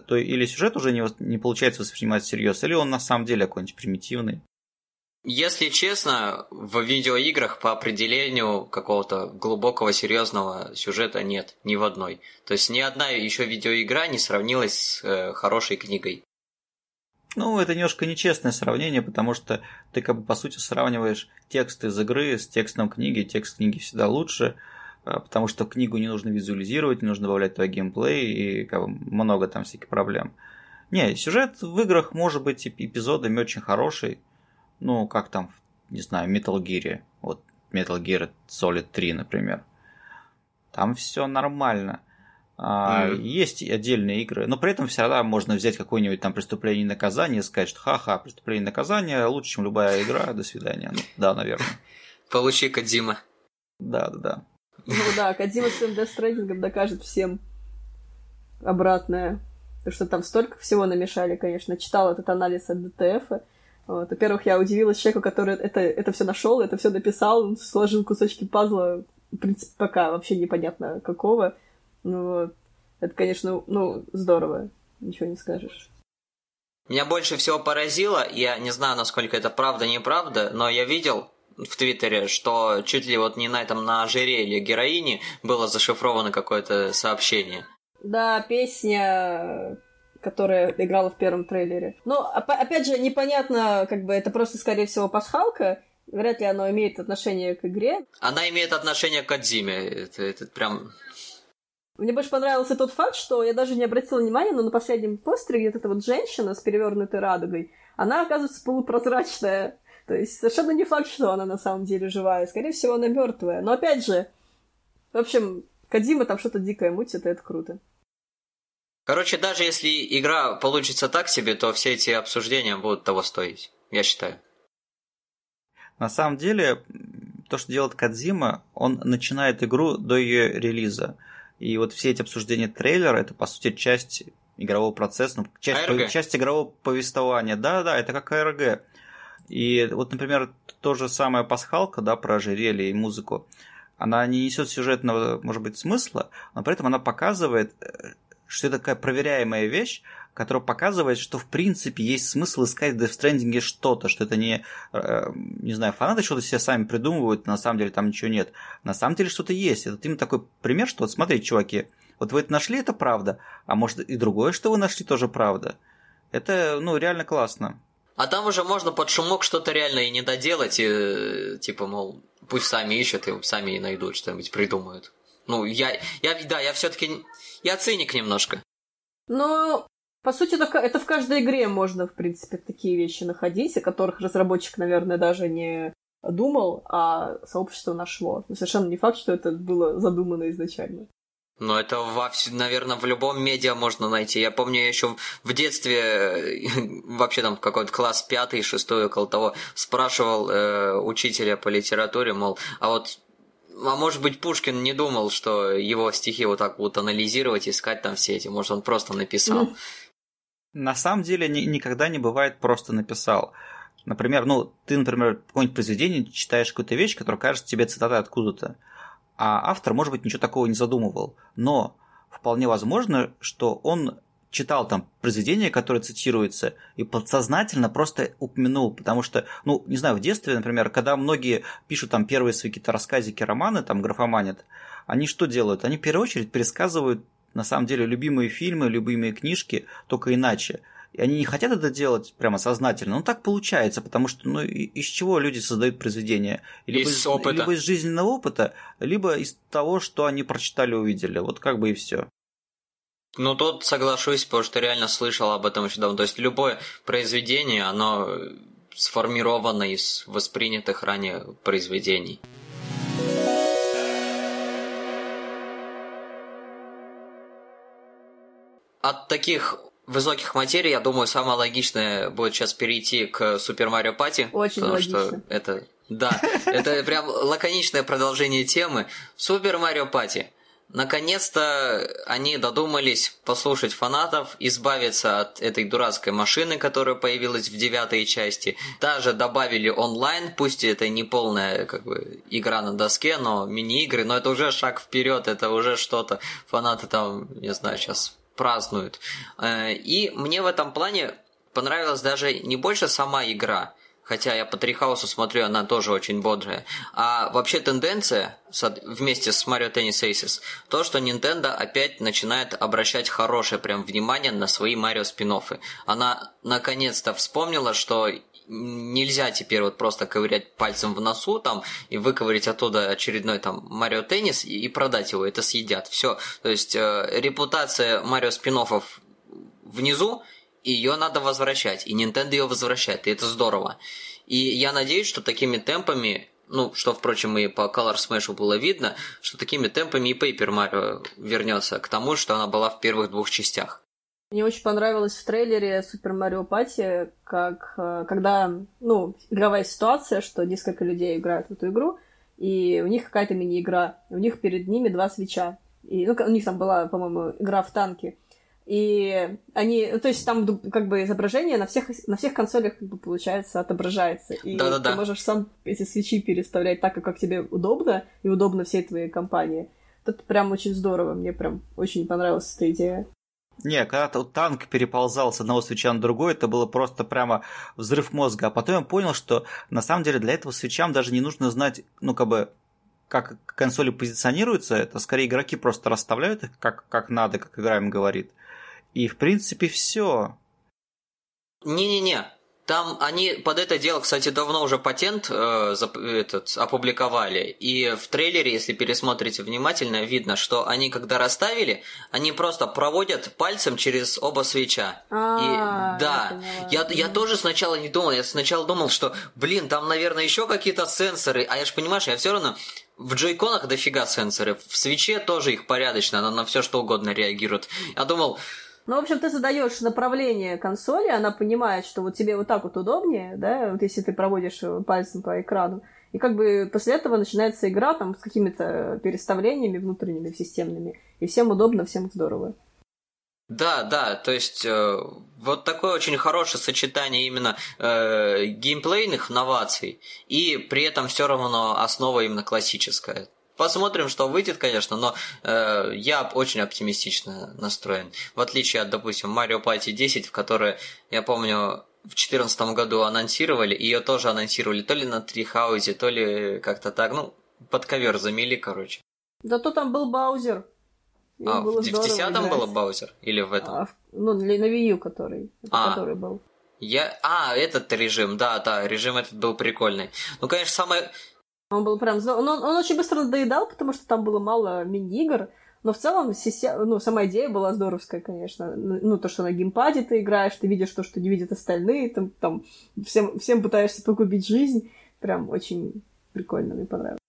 то или сюжет уже не, не получается воспринимать всерьез, или он на самом деле какой-нибудь примитивный.
Если честно, в видеоиграх по определению какого-то глубокого серьезного сюжета нет ни в одной. То есть ни одна еще видеоигра не сравнилась с э, хорошей книгой.
Ну, это немножко нечестное сравнение, потому что ты как бы по сути сравниваешь текст из игры с текстом книги. Текст книги всегда лучше, э, потому что книгу не нужно визуализировать, не нужно добавлять твой геймплей и как бы, много там всяких проблем. Не, сюжет в играх может быть эпизодами очень хороший, ну, как там, не знаю, Metal Gear. Вот Metal Gear Solid 3, например. Там все нормально. А, mm. Есть отдельные игры, но при этом всегда можно взять какое-нибудь там преступление и наказание и сказать, что ха-ха, преступление и наказание лучше, чем любая игра, до свидания. Ну, да, наверное.
Получи Кадима.
Да, да, да.
Ну да, Кадима своим Death Stranding докажет всем обратное. Потому что там столько всего намешали, конечно. Читал этот анализ от ДТФ, вот. Во-первых, я удивилась человеку, который это, это все нашел, это все написал, сложил кусочки пазла, в принципе, пока вообще непонятно какого. Ну, вот. Это, конечно, ну, здорово, ничего не скажешь.
Меня больше всего поразило, я не знаю, насколько это правда, неправда, но я видел в Твиттере, что чуть ли вот не на этом, на ожерелье героини было зашифровано какое-то сообщение.
Да, песня которая играла в первом трейлере. Но, опять же, непонятно, как бы это просто, скорее всего, пасхалка. Вряд ли оно имеет отношение к игре.
Она имеет отношение к Кадзиме. Это, это прям...
Мне больше понравился тот факт, что я даже не обратила внимания, но на последнем постере где-то эта вот женщина с перевернутой радугой, она, оказывается, полупрозрачная. То есть совершенно не факт, что она на самом деле живая. Скорее всего, она мертвая. Но опять же, в общем, Кадима там что-то дикое мутит, и это круто.
Короче, даже если игра получится так себе, то все эти обсуждения будут того стоить, я считаю.
На самом деле, то, что делает Кадзима, он начинает игру до ее релиза. И вот все эти обсуждения трейлера, это, по сути, часть игрового процесса, ну, часть, по, часть игрового повествования. Да-да, это как АРГ. И вот, например, то же самое пасхалка, да, про ожерелье и музыку. Она не несет сюжетного, может быть, смысла, но при этом она показывает, э, что это такая проверяемая вещь, которая показывает, что в принципе есть смысл искать в Death Stranding что-то, что это не, э, не знаю, фанаты что-то себе сами придумывают, на самом деле там ничего нет. На самом деле что-то есть. Это именно такой пример, что вот смотрите, чуваки, вот вы это нашли, это правда, а может и другое, что вы нашли, тоже правда. Это, ну, реально классно.
А там уже можно под шумок что-то реально и не доделать, и, типа, мол, пусть сами ищут и сами и найдут что-нибудь, придумают. Ну, я, я да, я все-таки я циник немножко.
Но, по сути, это, это в каждой игре можно, в принципе, такие вещи находить, о которых разработчик, наверное, даже не думал, а сообщество нашло. Но совершенно не факт, что это было задумано изначально.
Но это, во, наверное, в любом медиа можно найти. Я помню, я еще в детстве, вообще там какой-то класс пятый, шестой, около того, спрашивал э, учителя по литературе, мол, а вот А может быть, Пушкин не думал, что его стихи вот так будут анализировать, искать там все эти. Может, он просто написал.
На самом деле ни, никогда не бывает просто написал. Например, ну, ты, например, какое-нибудь произведение читаешь какую-то вещь, которая кажется тебе цитатой откуда-то, а автор, может быть, ничего такого не задумывал. Но вполне возможно, что он читал там произведение, которое цитируется, и подсознательно просто упомянул, потому что, ну, не знаю, в детстве, например, когда многие пишут там первые свои какие-то рассказики, романы, там, графоманят, они что делают? Они в первую очередь пересказывают, на самом деле, любимые фильмы, любимые книжки, только иначе. И они не хотят это делать прямо сознательно, но так получается, потому что ну, из чего люди создают произведения?
Либо из, из опыта.
Либо из жизненного опыта, либо из того, что они прочитали, увидели. Вот как бы и все.
Ну, тут соглашусь, потому что реально слышал об этом еще давно. То есть любое произведение, оно сформировано из воспринятых ранее произведений. От таких высоких материй, я думаю, самое логичное будет сейчас перейти к Супер Марио Пати.
Очень
потому
логично.
что это, да, это прям лаконичное продолжение темы. Супер Марио Пати. Наконец-то они додумались послушать фанатов, избавиться от этой дурацкой машины, которая появилась в девятой части. Даже добавили онлайн, пусть это не полная как бы, игра на доске, но мини-игры, но это уже шаг вперед, это уже что-то. Фанаты там, не знаю, сейчас празднуют. Э, и мне в этом плане понравилась даже не больше сама игра, хотя я по Трихаусу смотрю, она тоже очень бодрая. А вообще тенденция вместе с Mario Tennis Aces, то, что Nintendo опять начинает обращать хорошее прям внимание на свои Марио спин -оффы. Она наконец-то вспомнила, что нельзя теперь вот просто ковырять пальцем в носу там и выковырять оттуда очередной там Марио Теннис и, и продать его, это съедят. Все. То есть э, репутация Марио спин внизу, ее надо возвращать, и Nintendo ее возвращает, и это здорово. И я надеюсь, что такими темпами, ну, что, впрочем, и по Color Smash было видно, что такими темпами и Paper Mario вернется к тому, что она была в первых двух частях.
Мне очень понравилось в трейлере Супер Марио Пати, как э, когда, ну, игровая ситуация, что несколько людей играют в эту игру, и у них какая-то мини-игра, у них перед ними два свеча. И, ну, у них там была, по-моему, игра в танки. И они, то есть там как бы изображение на всех, на всех консолях как бы получается отображается. И
Да-да-да.
ты можешь сам эти свечи переставлять так, как тебе удобно, и удобно всей твоей компании. Это прям очень здорово, мне прям очень понравилась эта идея.
Не, когда -то танк переползал с одного свеча на другой, это было просто прямо взрыв мозга. А потом я понял, что на самом деле для этого свечам даже не нужно знать, ну, как бы, как консоли позиционируются, это скорее игроки просто расставляют их как, как надо, как игра им говорит. И, в принципе, все.
Не-не-не, там они под это дело, кстати, давно уже патент э, этот, опубликовали. И в трейлере, если пересмотрите внимательно, видно, что они, когда расставили, они просто проводят пальцем через оба свеча.
А,
и да, я, я тоже сначала не думал, я сначала думал, что, блин, там, наверное, еще какие-то сенсоры. А я же понимаешь, я все равно в джойконах дофига сенсоры, в свече тоже их порядочно, она на все что угодно реагирует. Я думал,
ну, в общем, ты задаешь направление консоли, она понимает, что вот тебе вот так вот удобнее, да, вот если ты проводишь пальцем по экрану. И как бы после этого начинается игра там с какими-то переставлениями внутренними, системными. И всем удобно, всем здорово.
Да, да, то есть э, вот такое очень хорошее сочетание именно э, геймплейных новаций и при этом все равно основа именно классическая. Посмотрим, что выйдет, конечно, но э, я очень оптимистично настроен. В отличие от, допустим, Mario Party 10, в которой, я помню, в 2014 году анонсировали, ее тоже анонсировали то ли на Трихаузе, то ли как-то так, ну, под ковер замели, короче.
Да то там был Баузер.
а, в, в 10 было Баузер? Или в этом? А,
ну, для, на Wii U, который, а. который был.
Я... А, этот режим, да, да, режим этот был прикольный. Ну, конечно, самое
он был прям... Он, он, он очень быстро надоедал, потому что там было мало мини-игр, но в целом ну, сама идея была здоровская, конечно. Ну, то, что на геймпаде ты играешь, ты видишь то, что не видят остальные, там, там всем, всем пытаешься погубить жизнь. Прям очень прикольно, мне понравилось.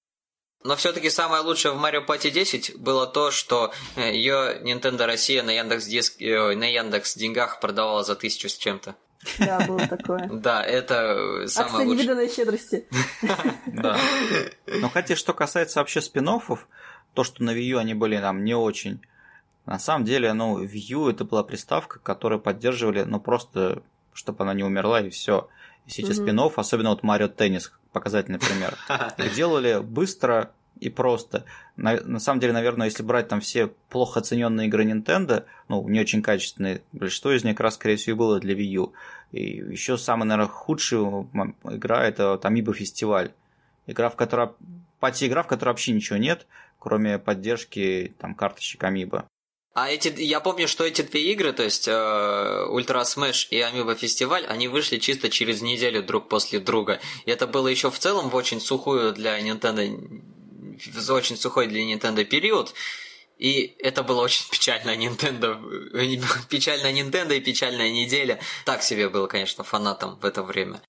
Но все-таки самое лучшее в Mario Party 10 было то, что ее Nintendo Россия на Яндекс, Диск... на Яндекс деньгах продавала за тысячу с чем-то.
Да, было такое.
Да, это самое
Акция
лучшее.
невиданной щедрости.
Да. Но хотя, что касается вообще спин то, что на Wii U они были там не очень. На самом деле, ну, Wii U это была приставка, которую поддерживали, ну, просто, чтобы она не умерла, и все. И все эти спин особенно вот Марио Теннис, показательный пример, делали быстро и просто. На, на самом деле, наверное, если брать там все плохо оцененные игры Nintendo, ну, не очень качественные, большинство из них как раз, скорее всего, было для Wii U. И еще самая, наверное, худшая игра это Amiibo Фестиваль. Игра, в которой пати-игра, в которой вообще ничего нет, кроме поддержки там карточек Amiibo.
А эти, я помню, что эти две игры, то есть э, Ultra Smash и amiibo Festival, они вышли чисто через неделю друг после друга. И это было еще в целом в очень сухую для Nintendo, в очень сухой для Nintendo период. И это было очень печально Nintendo. Печальная Nintendo и печальная неделя. Так себе было, конечно, фанатом в это время.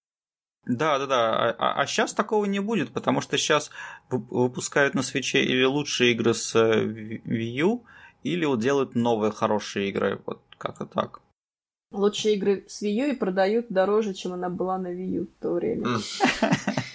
Да, да, да. А, сейчас такого не будет, потому что сейчас выпускают на свече или лучшие игры с э, Wii U, или вот делают новые хорошие игры. Вот как-то так.
Лучшие игры с Wii U и продают дороже, чем она была на Wii U в то время.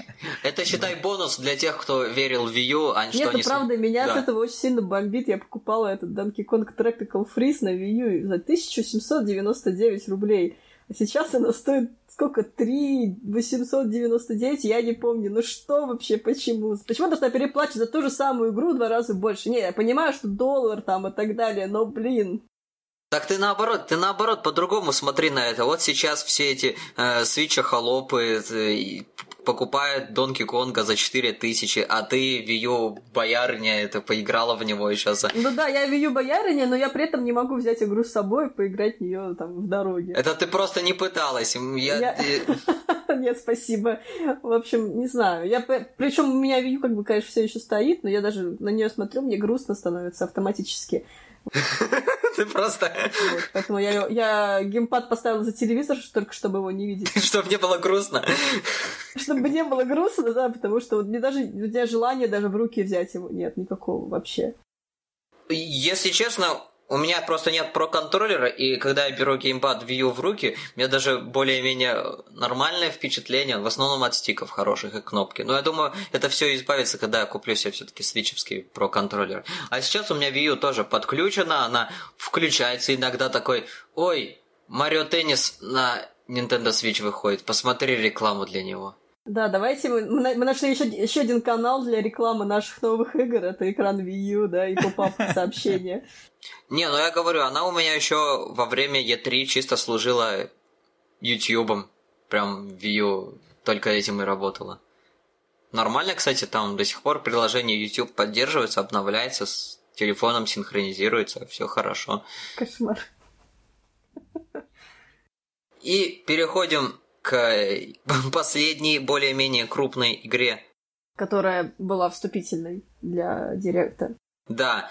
Это, считай, бонус для тех, кто верил в Wii U, а
Нет,
что
ну
не...
правда, меня
Да.
с этого очень сильно бомбит. Я покупала этот Donkey Kong Tropical Freeze на Wii U за 1799 рублей. А сейчас она стоит сколько? 3 899, я не помню. Ну что вообще, почему? Почему должна переплачивать за ту же самую игру в два раза больше? Не, я понимаю, что доллар там и так далее, но, блин.
Так ты наоборот, ты наоборот по-другому смотри на это. Вот сейчас все эти э, свитча холопы э, и покупают Донки Конга за 4000, а ты U боярня, это поиграла в него еще за...
Ну да, я Wii U боярыня, но я при этом не могу взять игру с собой и поиграть в нее там в дороге.
Это ты просто не пыталась. Я...
Нет, спасибо. В общем, не знаю. Я причем у меня U как бы, конечно, все еще стоит, но я даже на нее смотрю, мне грустно становится автоматически.
Ты просто...
Вот. Поэтому я, я геймпад поставила за телевизор, только чтобы его не видеть.
Чтобы не было грустно.
Чтобы не было грустно, да, потому что вот мне даже у меня желания даже в руки взять его нет никакого вообще.
Если честно, у меня просто нет про контроллера, и когда я беру геймпад U в руки, у меня даже более-менее нормальное впечатление, в основном от стиков хороших и кнопки. Но я думаю, это все избавится, когда я куплю себе все-таки свитчевский про контроллер. А сейчас у меня U тоже подключена, она включается иногда такой, ой, Марио Теннис на Nintendo Switch выходит, посмотри рекламу для него.
Да, давайте мы, мы на- мы нашли еще, еще один канал для рекламы наших новых игр. Это экран Wii U, да, и поп-ап сообщения.
Не, ну я говорю, она у меня еще во время E3 чисто служила Ютьюбом. Прям Wii U только этим и работала. Нормально, кстати, там до сих пор приложение YouTube поддерживается, обновляется, с телефоном синхронизируется, все хорошо.
Кошмар.
И переходим к последней, более-менее крупной игре.
Которая была вступительной для директа.
Да,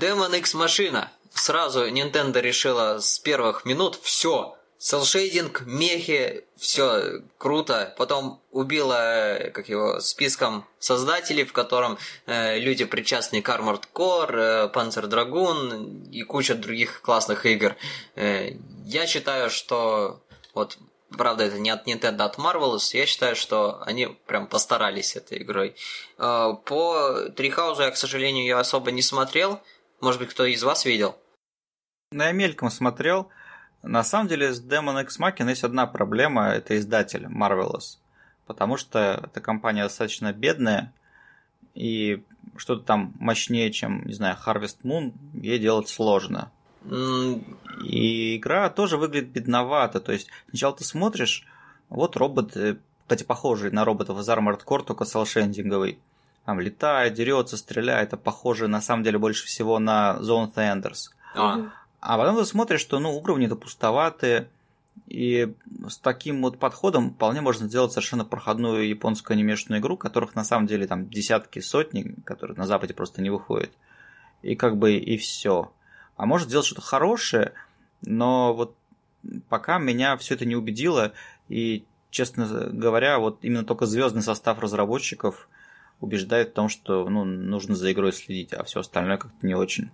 Demon X машина. Сразу Nintendo решила с первых минут все. Селшейдинг, мехи, все круто. Потом убила, э, как его, списком создателей, в котором э, люди причастны к Armored Core, э, Panzer Dragoon и куча других классных игр. Э, я считаю, что вот Правда, это не от Nintendo, а от Marvelous. Я считаю, что они прям постарались этой игрой. Э, По Трихаузу я, к сожалению, ее особо не смотрел. Может быть, кто из вас видел?
Ну, я мельком смотрел. На самом деле с Demon X Machina есть одна проблема, это издатель Marvelous. Потому что эта компания достаточно бедная, и что-то там мощнее, чем, не знаю, Harvest Moon, ей делать сложно. И игра тоже выглядит бедновато. То есть сначала ты смотришь, вот робот, э, кстати, похожий на роботов из Armored Core, только селшендинговый. Там летает, дерется, стреляет, а похоже на самом деле больше всего на Zone Enders.
а,
А потом ты смотришь, что ну, уровни-то пустоватые, и с таким вот подходом вполне можно сделать совершенно проходную японскую анимешную игру, которых на самом деле там десятки, сотни, которые на Западе просто не выходят. И как бы и все. А может сделать что-то хорошее, но вот пока меня все это не убедило, и, честно говоря, вот именно только звездный состав разработчиков убеждает в том, что ну, нужно за игрой следить, а все остальное как-то не очень.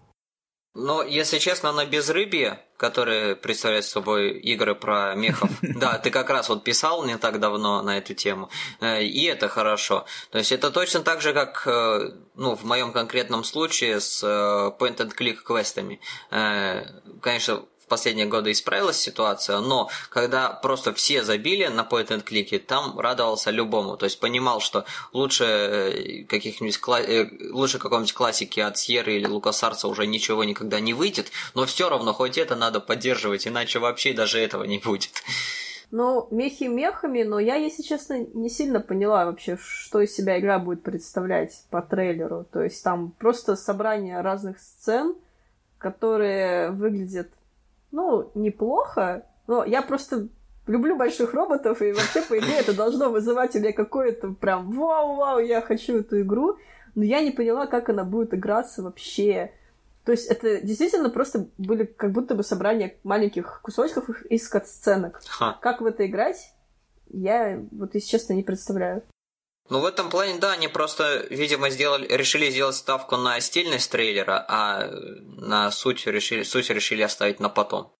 Но, если честно, на безрыбье, которые представляют собой игры про мехов, да, ты как раз вот писал не так давно на эту тему, э, и это хорошо. То есть это точно так же, как, э, ну, в моем конкретном случае с э, point-and-click квестами. Конечно, последние годы исправилась ситуация, но когда просто все забили на point and click, там радовался любому. То есть понимал, что лучше э, каких-нибудь кла... Э, лучше какой-нибудь классики от Сьерры или Лукасарца уже ничего никогда не выйдет, но все равно хоть это надо поддерживать, иначе вообще даже этого не будет.
Ну, мехи мехами, но я, если честно, не сильно поняла вообще, что из себя игра будет представлять по трейлеру. То есть там просто собрание разных сцен, которые выглядят ну, неплохо, но я просто люблю больших роботов, и вообще, по идее, это должно вызывать у меня какое-то прям вау-вау, я хочу эту игру, но я не поняла, как она будет играться вообще. То есть это действительно просто были как будто бы собрание маленьких кусочков из кат-сценок. Как в это играть, я вот, если честно, не представляю.
Ну, в этом плане, да, они просто, видимо, сделали, решили сделать ставку на стильность трейлера, а на суть решили, суть решили оставить на потом.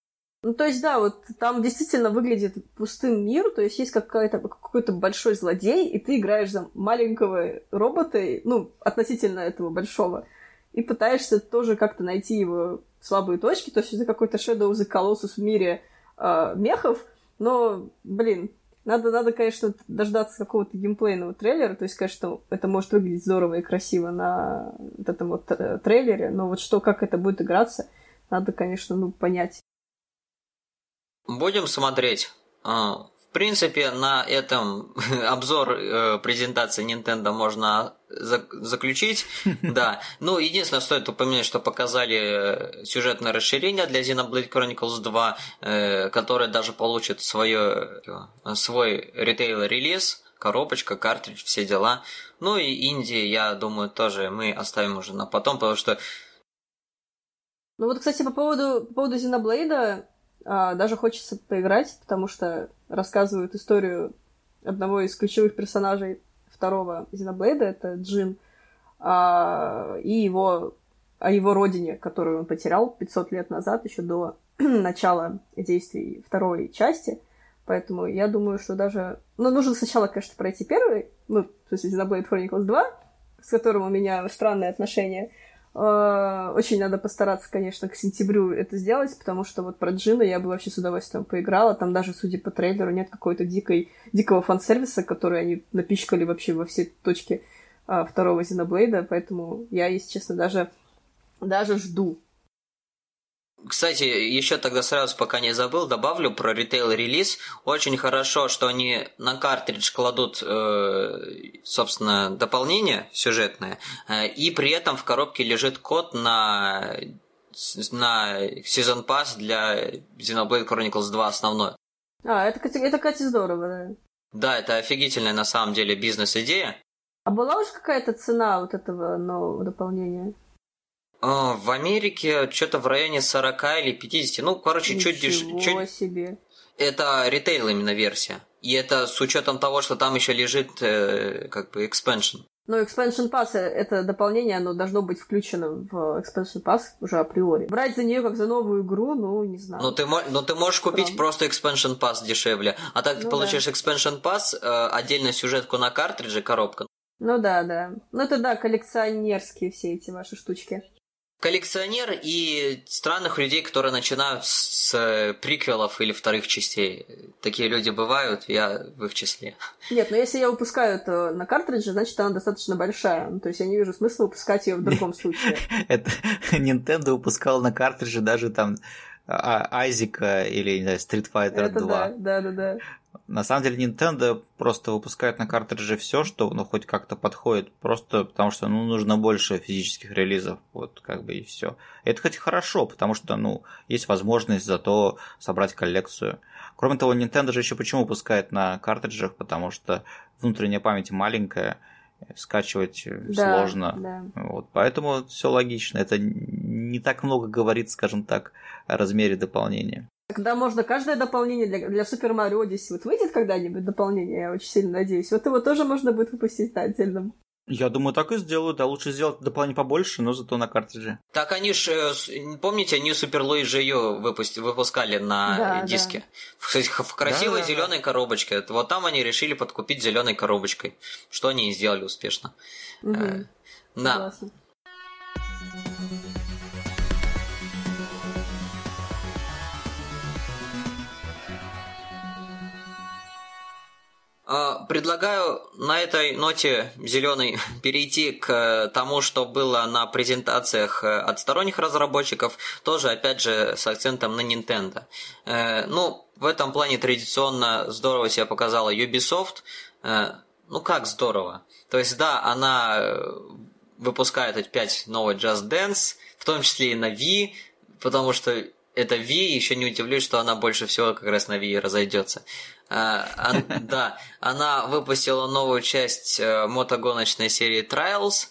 Ну, то есть, да, вот там действительно выглядит пустым мир, то есть есть какой-то какой-то большой злодей, и ты играешь за маленького робота, ну, относительно этого большого, и пытаешься тоже как-то найти его слабые точки, то есть это какой-то Shadow the Colossus в мире э, мехов, но, блин, надо, надо, конечно, дождаться какого-то геймплейного трейлера. То есть, конечно, это может выглядеть здорово и красиво на вот этом вот трейлере, но вот что, как это будет играться, надо, конечно, ну, понять.
Будем смотреть. В принципе, на этом обзор э, презентации Nintendo можно заключить. Да. Ну, единственное, стоит упомянуть, что показали э, сюжетное расширение для Xenoblade Chronicles 2, э, которое даже получит свое, свой ритейл-релиз, коробочка, картридж, все дела. Ну и Индии, я думаю, тоже мы оставим уже на потом, потому что
ну вот, кстати, по поводу, по поводу Xenoblade, а, даже хочется поиграть, потому что рассказывают историю одного из ключевых персонажей второго Зеноблейда, это Джин, а, и его, о его родине, которую он потерял 500 лет назад, еще до начала действий второй части. Поэтому я думаю, что даже... Ну, нужно сначала, конечно, пройти первый, ну, в смысле, Xenoblade Chronicles 2, с которым у меня странные отношения, очень надо постараться, конечно, к сентябрю это сделать, потому что вот про Джина я бы вообще с удовольствием поиграла. Там даже, судя по трейлеру, нет какой-то дикой, дикого фан-сервиса, который они напичкали вообще во все точки а, второго Зеноблейда, поэтому я, если честно, даже, даже жду
кстати, еще тогда сразу, пока не забыл, добавлю про ритейл-релиз. Очень хорошо, что они на картридж кладут, э, собственно, дополнение сюжетное, э, и при этом в коробке лежит код на, на Season Pass для Xenoblade Chronicles 2 основной.
А, это, это, кстати, здорово, да.
Да, это офигительная на самом деле бизнес-идея.
А была уже какая-то цена вот этого нового дополнения?
А, в Америке что-то в районе 40 или 50. Ну, короче,
Ничего
чуть дешевле.
Чуть... себе.
Это ритейл именно версия. И это с учетом того, что там еще лежит э, как бы expansion.
Но expansion pass это дополнение, оно должно быть включено в expansion pass уже априори. Брать за нее как за новую игру, ну не знаю.
Ну ты, ну, ты можешь купить Правда. просто expansion pass дешевле, а так ну, ты получишь да. expansion pass, э, отдельно сюжетку на картридже, коробка.
Ну да, да. Ну это да, коллекционерские все эти ваши штучки
коллекционер и странных людей, которые начинают с э, приквелов или вторых частей. Такие люди бывают, я в их числе.
Нет, но если я выпускаю это на картридже, значит она достаточно большая. Ну, то есть я не вижу смысла выпускать ее в другом случае.
Это Nintendo выпускал на картридже даже там а, Айзика или, не знаю, Street Fighter
это 2. Да, да, да, да.
На самом деле Nintendo просто выпускает на картридже все, что ну, хоть как-то подходит, просто потому что ну, нужно больше физических релизов, вот как бы и все. Это хоть хорошо, потому что ну, есть возможность зато собрать коллекцию. Кроме того, Nintendo же еще почему выпускает на картриджах, потому что внутренняя память маленькая, скачивать да, сложно. Да. Вот, поэтому все логично. Это не так много говорит, скажем так, о размере дополнения.
Когда можно каждое дополнение для, для Super Mario Odyssey вот выйдет когда-нибудь дополнение, я очень сильно надеюсь. Вот его тоже можно будет выпустить на отдельном
Я думаю, так и сделают. Да, лучше сделать дополнение побольше, но зато на картридже.
Так они ж, э, помните, они Супер Луи ее выпусти, выпускали на
Да,
диске.
да.
В, в красивой
Да, да, да.
зеленой коробочке. Вот там они решили подкупить зеленой коробочкой. Что они и сделали успешно.
Мгм.
Да.
Согласна.
Предлагаю на этой ноте зеленой перейти к э, тому, что было на презентациях э, от сторонних разработчиков, тоже опять же с акцентом на Nintendo. Э, Ну, в этом плане традиционно здорово себя показала Ubisoft. Ну как здорово? То есть да, она выпускает опять новый Just Dance, в том числе и на Wii, потому что это Wii, еще не удивлюсь, что она больше всего как раз на Wii разойдется. А, да, она выпустила новую часть э, мотогоночной серии Trials,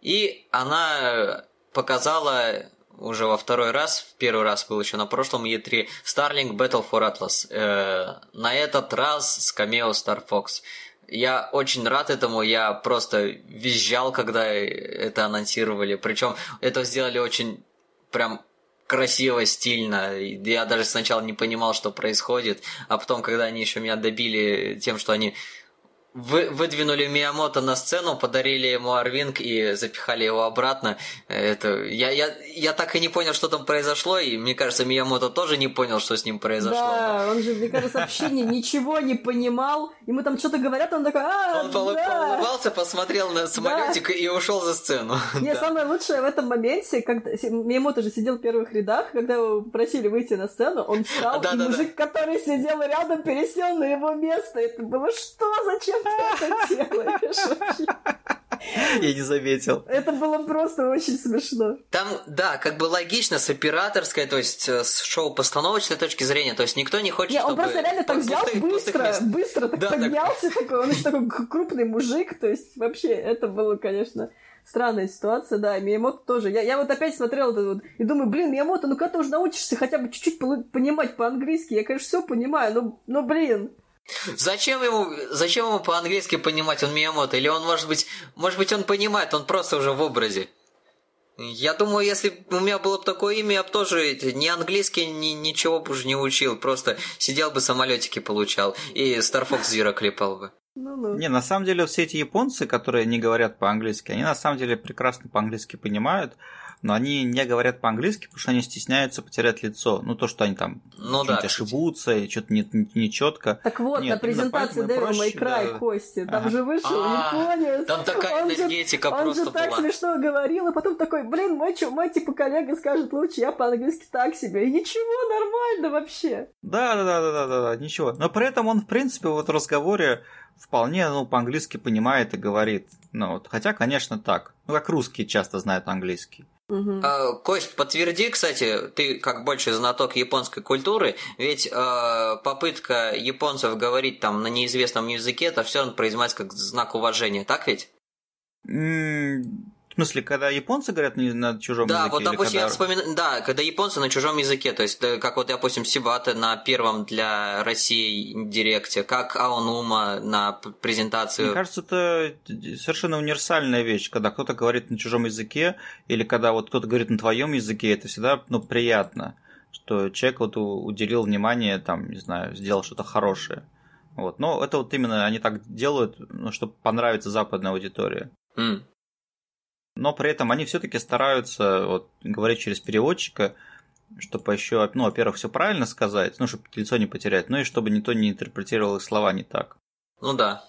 и она э, показала уже во второй раз, в первый раз был еще на прошлом E3, Starlink Battle for Atlas. Э, на этот раз с камео Star Fox. Я очень рад этому, я просто визжал, когда это анонсировали. Причем это сделали очень прям красиво, стильно. Я даже сначала не понимал, что происходит, а потом, когда они еще меня добили тем, что они вы, выдвинули Миямото на сцену, подарили ему Арвинг и запихали его обратно. Это, я, я, я так и не понял, что там произошло, и мне кажется, Миямото тоже не понял, что с ним произошло.
Да, он же, мне кажется, вообще ни- ничего не понимал. Ему там что-то говорят, он такой, а,
Он
да.
поулыбался, посмотрел на самолетик и ушел за сцену.
Не,
Да.
самое лучшее в этом моменте, когда Миямото же сидел в первых рядах, когда его просили выйти на сцену, он встал, и
Да-да-да.
мужик, который сидел рядом, пересел на его место. Это было что? Зачем ты это делаешь? вообще?»
Я не заметил.
Это было просто очень смешно.
Там, да, как бы логично с операторской, то есть э, с шоу-постановочной точки зрения, то есть никто не хочет,
Не, он
чтобы...
просто реально так взял
пустых- пустых
быстро,
мест.
быстро так
Да, так.
поднялся такой, он еще такой крупный мужик, то есть вообще это было, конечно, странная ситуация, да, Миямото тоже. Я, я вот опять смотрел это вот и думаю, блин, Миямото, ну когда ты уже научишься хотя бы чуть-чуть понимать по-английски, я, конечно, все понимаю, но, но блин,
Зачем ему, зачем ему по-английски понимать, он Миямото? Или он, может быть, может быть, он понимает, он просто уже в образе. Я думаю, если бы у меня было бы такое имя, я бы тоже ни английский, ни ничего бы уже не учил. Просто сидел бы, самолетики получал и Star Fox Zero клепал бы.
ну-ну.
Не, на самом деле все эти японцы, которые не говорят по-английски, они на самом деле прекрасно по-английски понимают, но они не говорят по-английски, потому что они стесняются потерять лицо. Ну, то, что они там
Ну
что-нибудь
да,
ошибутся, и что-то не, не, не четко.
Так вот,
Нет,
на презентации
проще,
Cry
да.
Кости, там
Ага.
же вышел
А,
японец.
Там такая
Он же-
энергетика
Он
просто
же так
была.
смешно говорил, и потом такой, блин, мой, мой типа коллега скажет лучше, я по-английски так себе. И ничего, нормально вообще.
Да, да, да, да, да, да, да, ничего. Но при этом он, в принципе, вот в разговоре вполне, ну, по-английски понимает и говорит. Ну, вот, хотя, конечно, так. Ну, как русские часто знают английский.
А, Кость, подтверди, кстати, ты как больше знаток японской культуры, ведь э, попытка японцев говорить там на неизвестном языке, это все равно произносится как знак уважения, так ведь?
Смысле, когда японцы говорят на чужом
Да,
языке?
вот, допустим, я
когда-
вспоминаю, да, когда японцы на чужом языке, то есть, как вот, допустим, Сибата на первом для России директе, как Аонума на презентацию.
Мне кажется, это совершенно универсальная вещь, когда кто-то говорит на чужом языке, или когда вот кто-то говорит на твоем языке, это всегда ну, приятно, что человек вот уделил внимание, там, не знаю, сделал что-то хорошее. Вот. Но это вот именно они так делают, ну, чтобы понравиться западной аудитории.
М.
Но при этом они все-таки стараются вот, говорить через переводчика, чтобы еще, ну, во-первых, все правильно сказать, ну, чтобы лицо не потерять, ну и чтобы никто не интерпретировал их слова не так.
Ну да.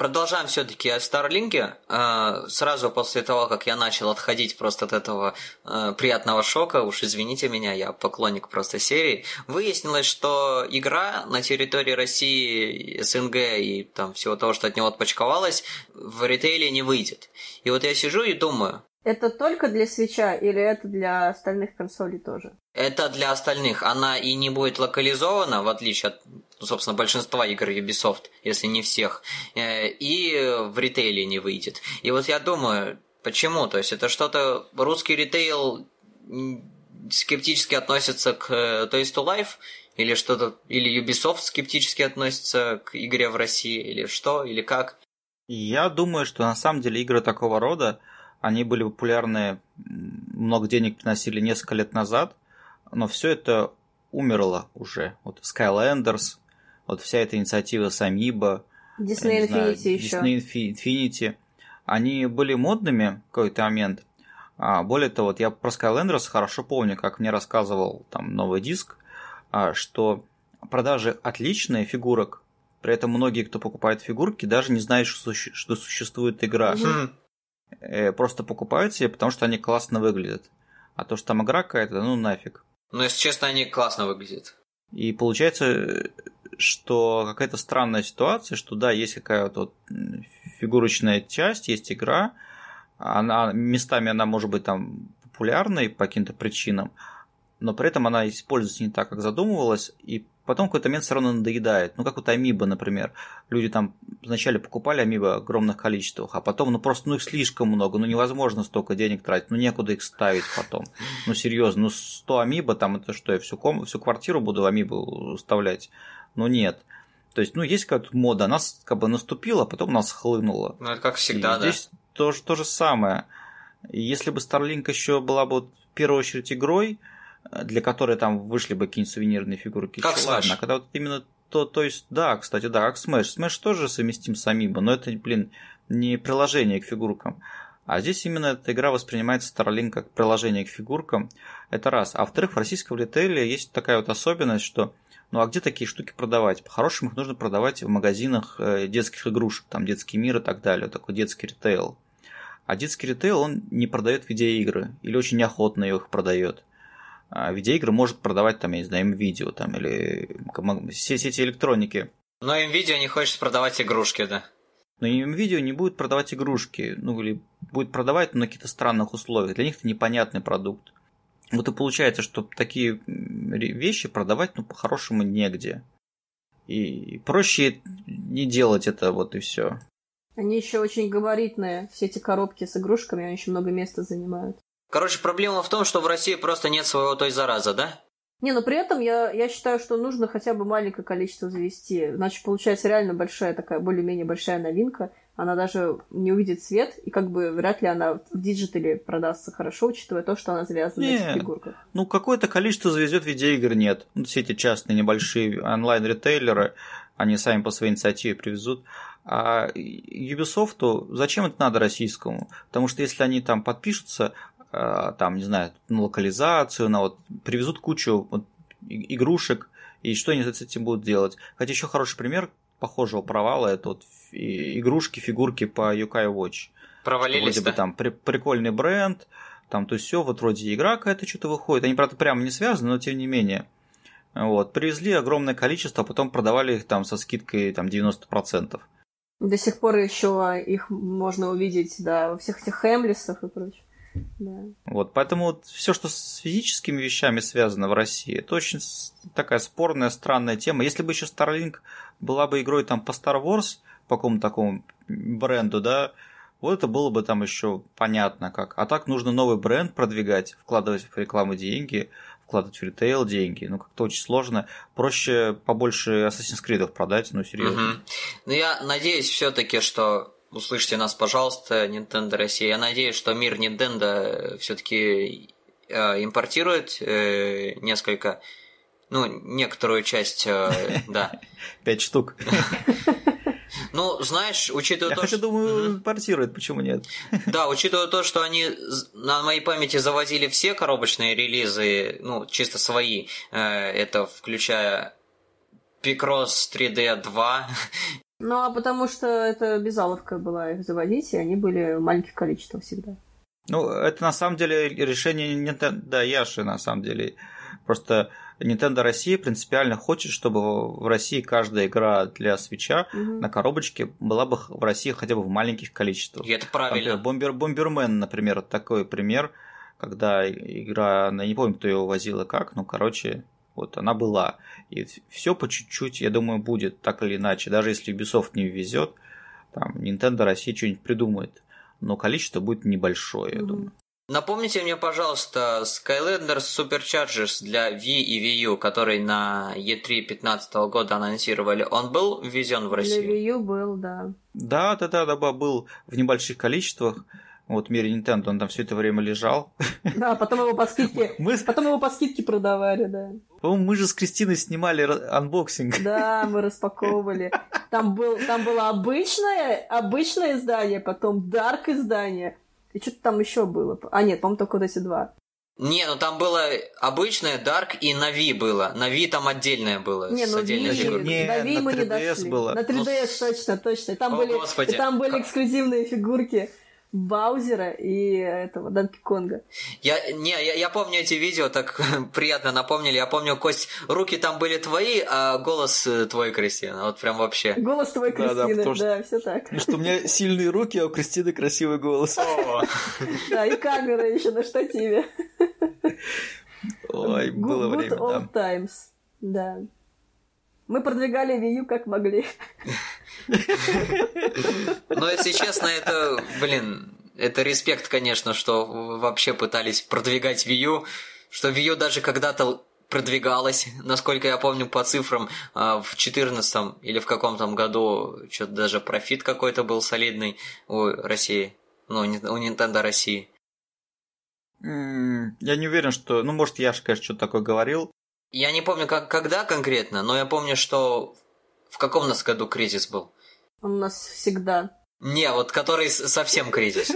Продолжаем все-таки о Старлинке. Э, Сразу после того, как я начал отходить просто от этого э, приятного шока, уж извините меня, я поклонник просто серии, выяснилось, что игра на территории России, СНГ и там всего того, что от него отпочковалось, в ритейле не выйдет. И вот я сижу и думаю,
Это только для свеча или это для остальных консолей тоже?
Это для остальных. Она и не будет локализована, в отличие от, ну, собственно, большинства игр Ubisoft, если не всех. Э, И в ритейле не выйдет. И вот я думаю, почему? То есть это что-то... Русский ритейл скептически относится к э, Toys to Life? Или что-то... Или Ubisoft скептически относится к игре в России? Или что? Или как?
Я думаю, что на самом деле игры такого рода, они были популярны, много денег приносили несколько лет назад, но все это умерло уже. Вот Skylanders, вот вся эта инициатива с Amiibo,
Disney Infinity еще.
Disney Infinity, они были модными в какой-то момент. А, более того, вот я про Skylanders хорошо помню, как мне рассказывал там новый диск, а, что продажи отличные фигурок, при этом многие, кто покупает фигурки, даже не знают, что, что существует игра. Угу. Просто покупают себе, потому что они классно выглядят. А то, что там игра какая-то, ну нафиг.
Ну, если честно, они классно выглядят.
И получается, что какая-то странная ситуация, что да, есть какая-то вот фигурочная часть, есть игра, она местами она может быть там популярной по каким-то причинам, но при этом она используется не так, как задумывалась, и потом какой-то момент все равно надоедает. Ну, как вот Амиба, например. Люди там вначале покупали Амиба в огромных количествах, а потом, ну, просто, ну, их слишком много, ну, невозможно столько денег тратить, ну, некуда их ставить потом. Ну, серьезно, ну, 100 Амиба, там, это что, я всю, ком... всю квартиру буду Амибу вставлять? Ну, нет. То есть, ну, есть какая-то мода, она как бы наступила, а потом она схлынула.
Ну, это как всегда,
и да. Здесь тоже то же самое. И если бы Starlink еще была бы в первую очередь игрой, для которой там вышли бы какие-нибудь сувенирные фигурки.
Как Smash. Ладно,
а когда вот именно то, то есть, да, кстати, да, как Smash. Smash тоже совместим с Amiibo, но это, блин, не приложение к фигуркам. А здесь именно эта игра воспринимается Starlink как приложение к фигуркам. Это раз. А во-вторых, в российском ритейле есть такая вот особенность, что ну а где такие штуки продавать? По-хорошему их нужно продавать в магазинах э, детских игрушек, там детский мир и так далее, такой детский ритейл. А детский ритейл, он не продает видеоигры или очень неохотно их продает. А видеоигры может продавать там, я не знаю, видео там или все сети электроники.
Но видео не хочет продавать игрушки, да.
Но видео не будет продавать игрушки, ну или будет продавать но на каких-то странных условиях. Для них это непонятный продукт. Вот и получается, что такие вещи продавать, ну, по-хорошему негде. И проще не делать это, вот и все.
Они еще очень габаритные, все эти коробки с игрушками, они еще много места занимают.
Короче, проблема в том, что в России просто нет своего Toys "R" Us, да?
Не, но при этом я, я считаю, что нужно хотя бы маленькое количество завести. Значит, получается реально большая такая, более-менее большая новинка. Она даже не увидит свет, и как бы вряд ли она в digital е продастся хорошо, учитывая то, что она завязана не, на этих фигурках.
Ну, какое-то количество завезет Videoigr.net. Ну, все эти частные небольшие онлайн-ритейлеры, они сами по своей инициативе привезут. А Ubisoft, зачем это надо российскому? Потому что если они там подпишутся, там, не знаю, на локализацию, на вот, привезут кучу вот, игрушек, и что они с этим будут делать. Хотя еще хороший пример похожего провала это вот игрушки, фигурки по Yokai Watch.
Провалились,
Вроде
да?
бы там при, прикольный бренд, там то есть все, вот вроде игра какая-то что-то выходит. Они, правда, прямо не связаны, но тем не менее. Вот, привезли огромное количество, а потом продавали их там со скидкой там 90%.
До сих пор еще их можно увидеть, да, во всех этих Хемлисах и прочее. Да.
Вот, поэтому вот все, что с физическими вещами связано в России, это очень такая спорная, странная тема. Если бы еще Starlink была бы игрой там по Star Wars, по какому-то такому бренду, да, вот это было бы там еще понятно как. А так нужно новый бренд продвигать, вкладывать в рекламу деньги, вкладывать в ритейл деньги. Ну, как-то очень сложно. Проще побольше Assassin's Creed продать, ну, серьезно. Угу.
Ну, я надеюсь все-таки, что услышьте нас, пожалуйста, Nintendo Россия. Я надеюсь, что мир Nintendo все-таки э, импортирует э, несколько, ну, некоторую часть, э, да.
Пять штук.
Ну, знаешь, учитывая
Я
то,
хотя что... думаю, импортирует, почему нет?
Да, учитывая то, что они на моей памяти завозили все коробочные релизы, ну, чисто свои, это включая Picross 3D 2,
ну, а потому что это безаловка была их заводить, и они были в маленьких количествах всегда.
Ну, это на самом деле решение Nintendo да, Яши, на самом деле. Просто Nintendo Россия принципиально хочет, чтобы в России каждая игра для свеча угу. на коробочке была бы в России хотя бы в маленьких количествах.
И это правильно.
Бомбер, Бомбермен, например, такой пример, когда игра, я не помню, кто ее возил и как, ну, короче, вот она была. И все по чуть-чуть, я думаю, будет так или иначе. Даже если Ubisoft не везет, там Nintendo Россия что-нибудь придумает. Но количество будет небольшое, я думаю.
Напомните мне, пожалуйста, Skylanders Superchargers для Wii и Wii U, который на E3 2015 года анонсировали, он был ввезен в Россию?
Для Wii U был, да.
Да, да, да, да, был в небольших количествах. Вот в мире Nintendo он там все это время лежал.
Да, потом его по скидке, мы... потом его по скидке продавали, да.
По-моему, мы же с Кристиной снимали unboxing.
Да, мы распаковывали. Там, был, там было обычное, обычное издание, потом Dark издание, и что-то там еще было. А нет, по-моему, только вот эти два.
Не, ну там было обычное Dark и на Wii было. На Wii там отдельное было.
Не, ну Ви,
не,
на Ви мы не дошли. Было. На 3DS ну, точно, точно. Там, О, были, Господи. там были эксклюзивные фигурки. Баузера и этого Данки Конга.
Я, не, я, я помню эти видео, так приятно напомнили. Я помню, Кость, руки там были твои, а голос э, твой, Кристина. Вот прям вообще.
Голос твой, Кристина, да, да, да все так.
Потому что у меня сильные руки, а у Кристины красивый голос.
Да, и камера еще на штативе.
Ой, было время,
да. times, да. Мы продвигали Wii U как могли.
Но если честно, это, блин, это респект, конечно, что вообще пытались продвигать Wii U, что Wii U даже когда-то продвигалась, насколько я помню по цифрам, а, в 14 или в каком-то году что-то даже профит какой-то был солидный у России, ну, у Nintendo России.
Я не уверен, что... Ну, может, я же, конечно, что-то такое говорил.
Я не помню, как, когда конкретно, но я помню, что в каком у нас году кризис был?
Он у нас всегда.
Не, вот который совсем кризис.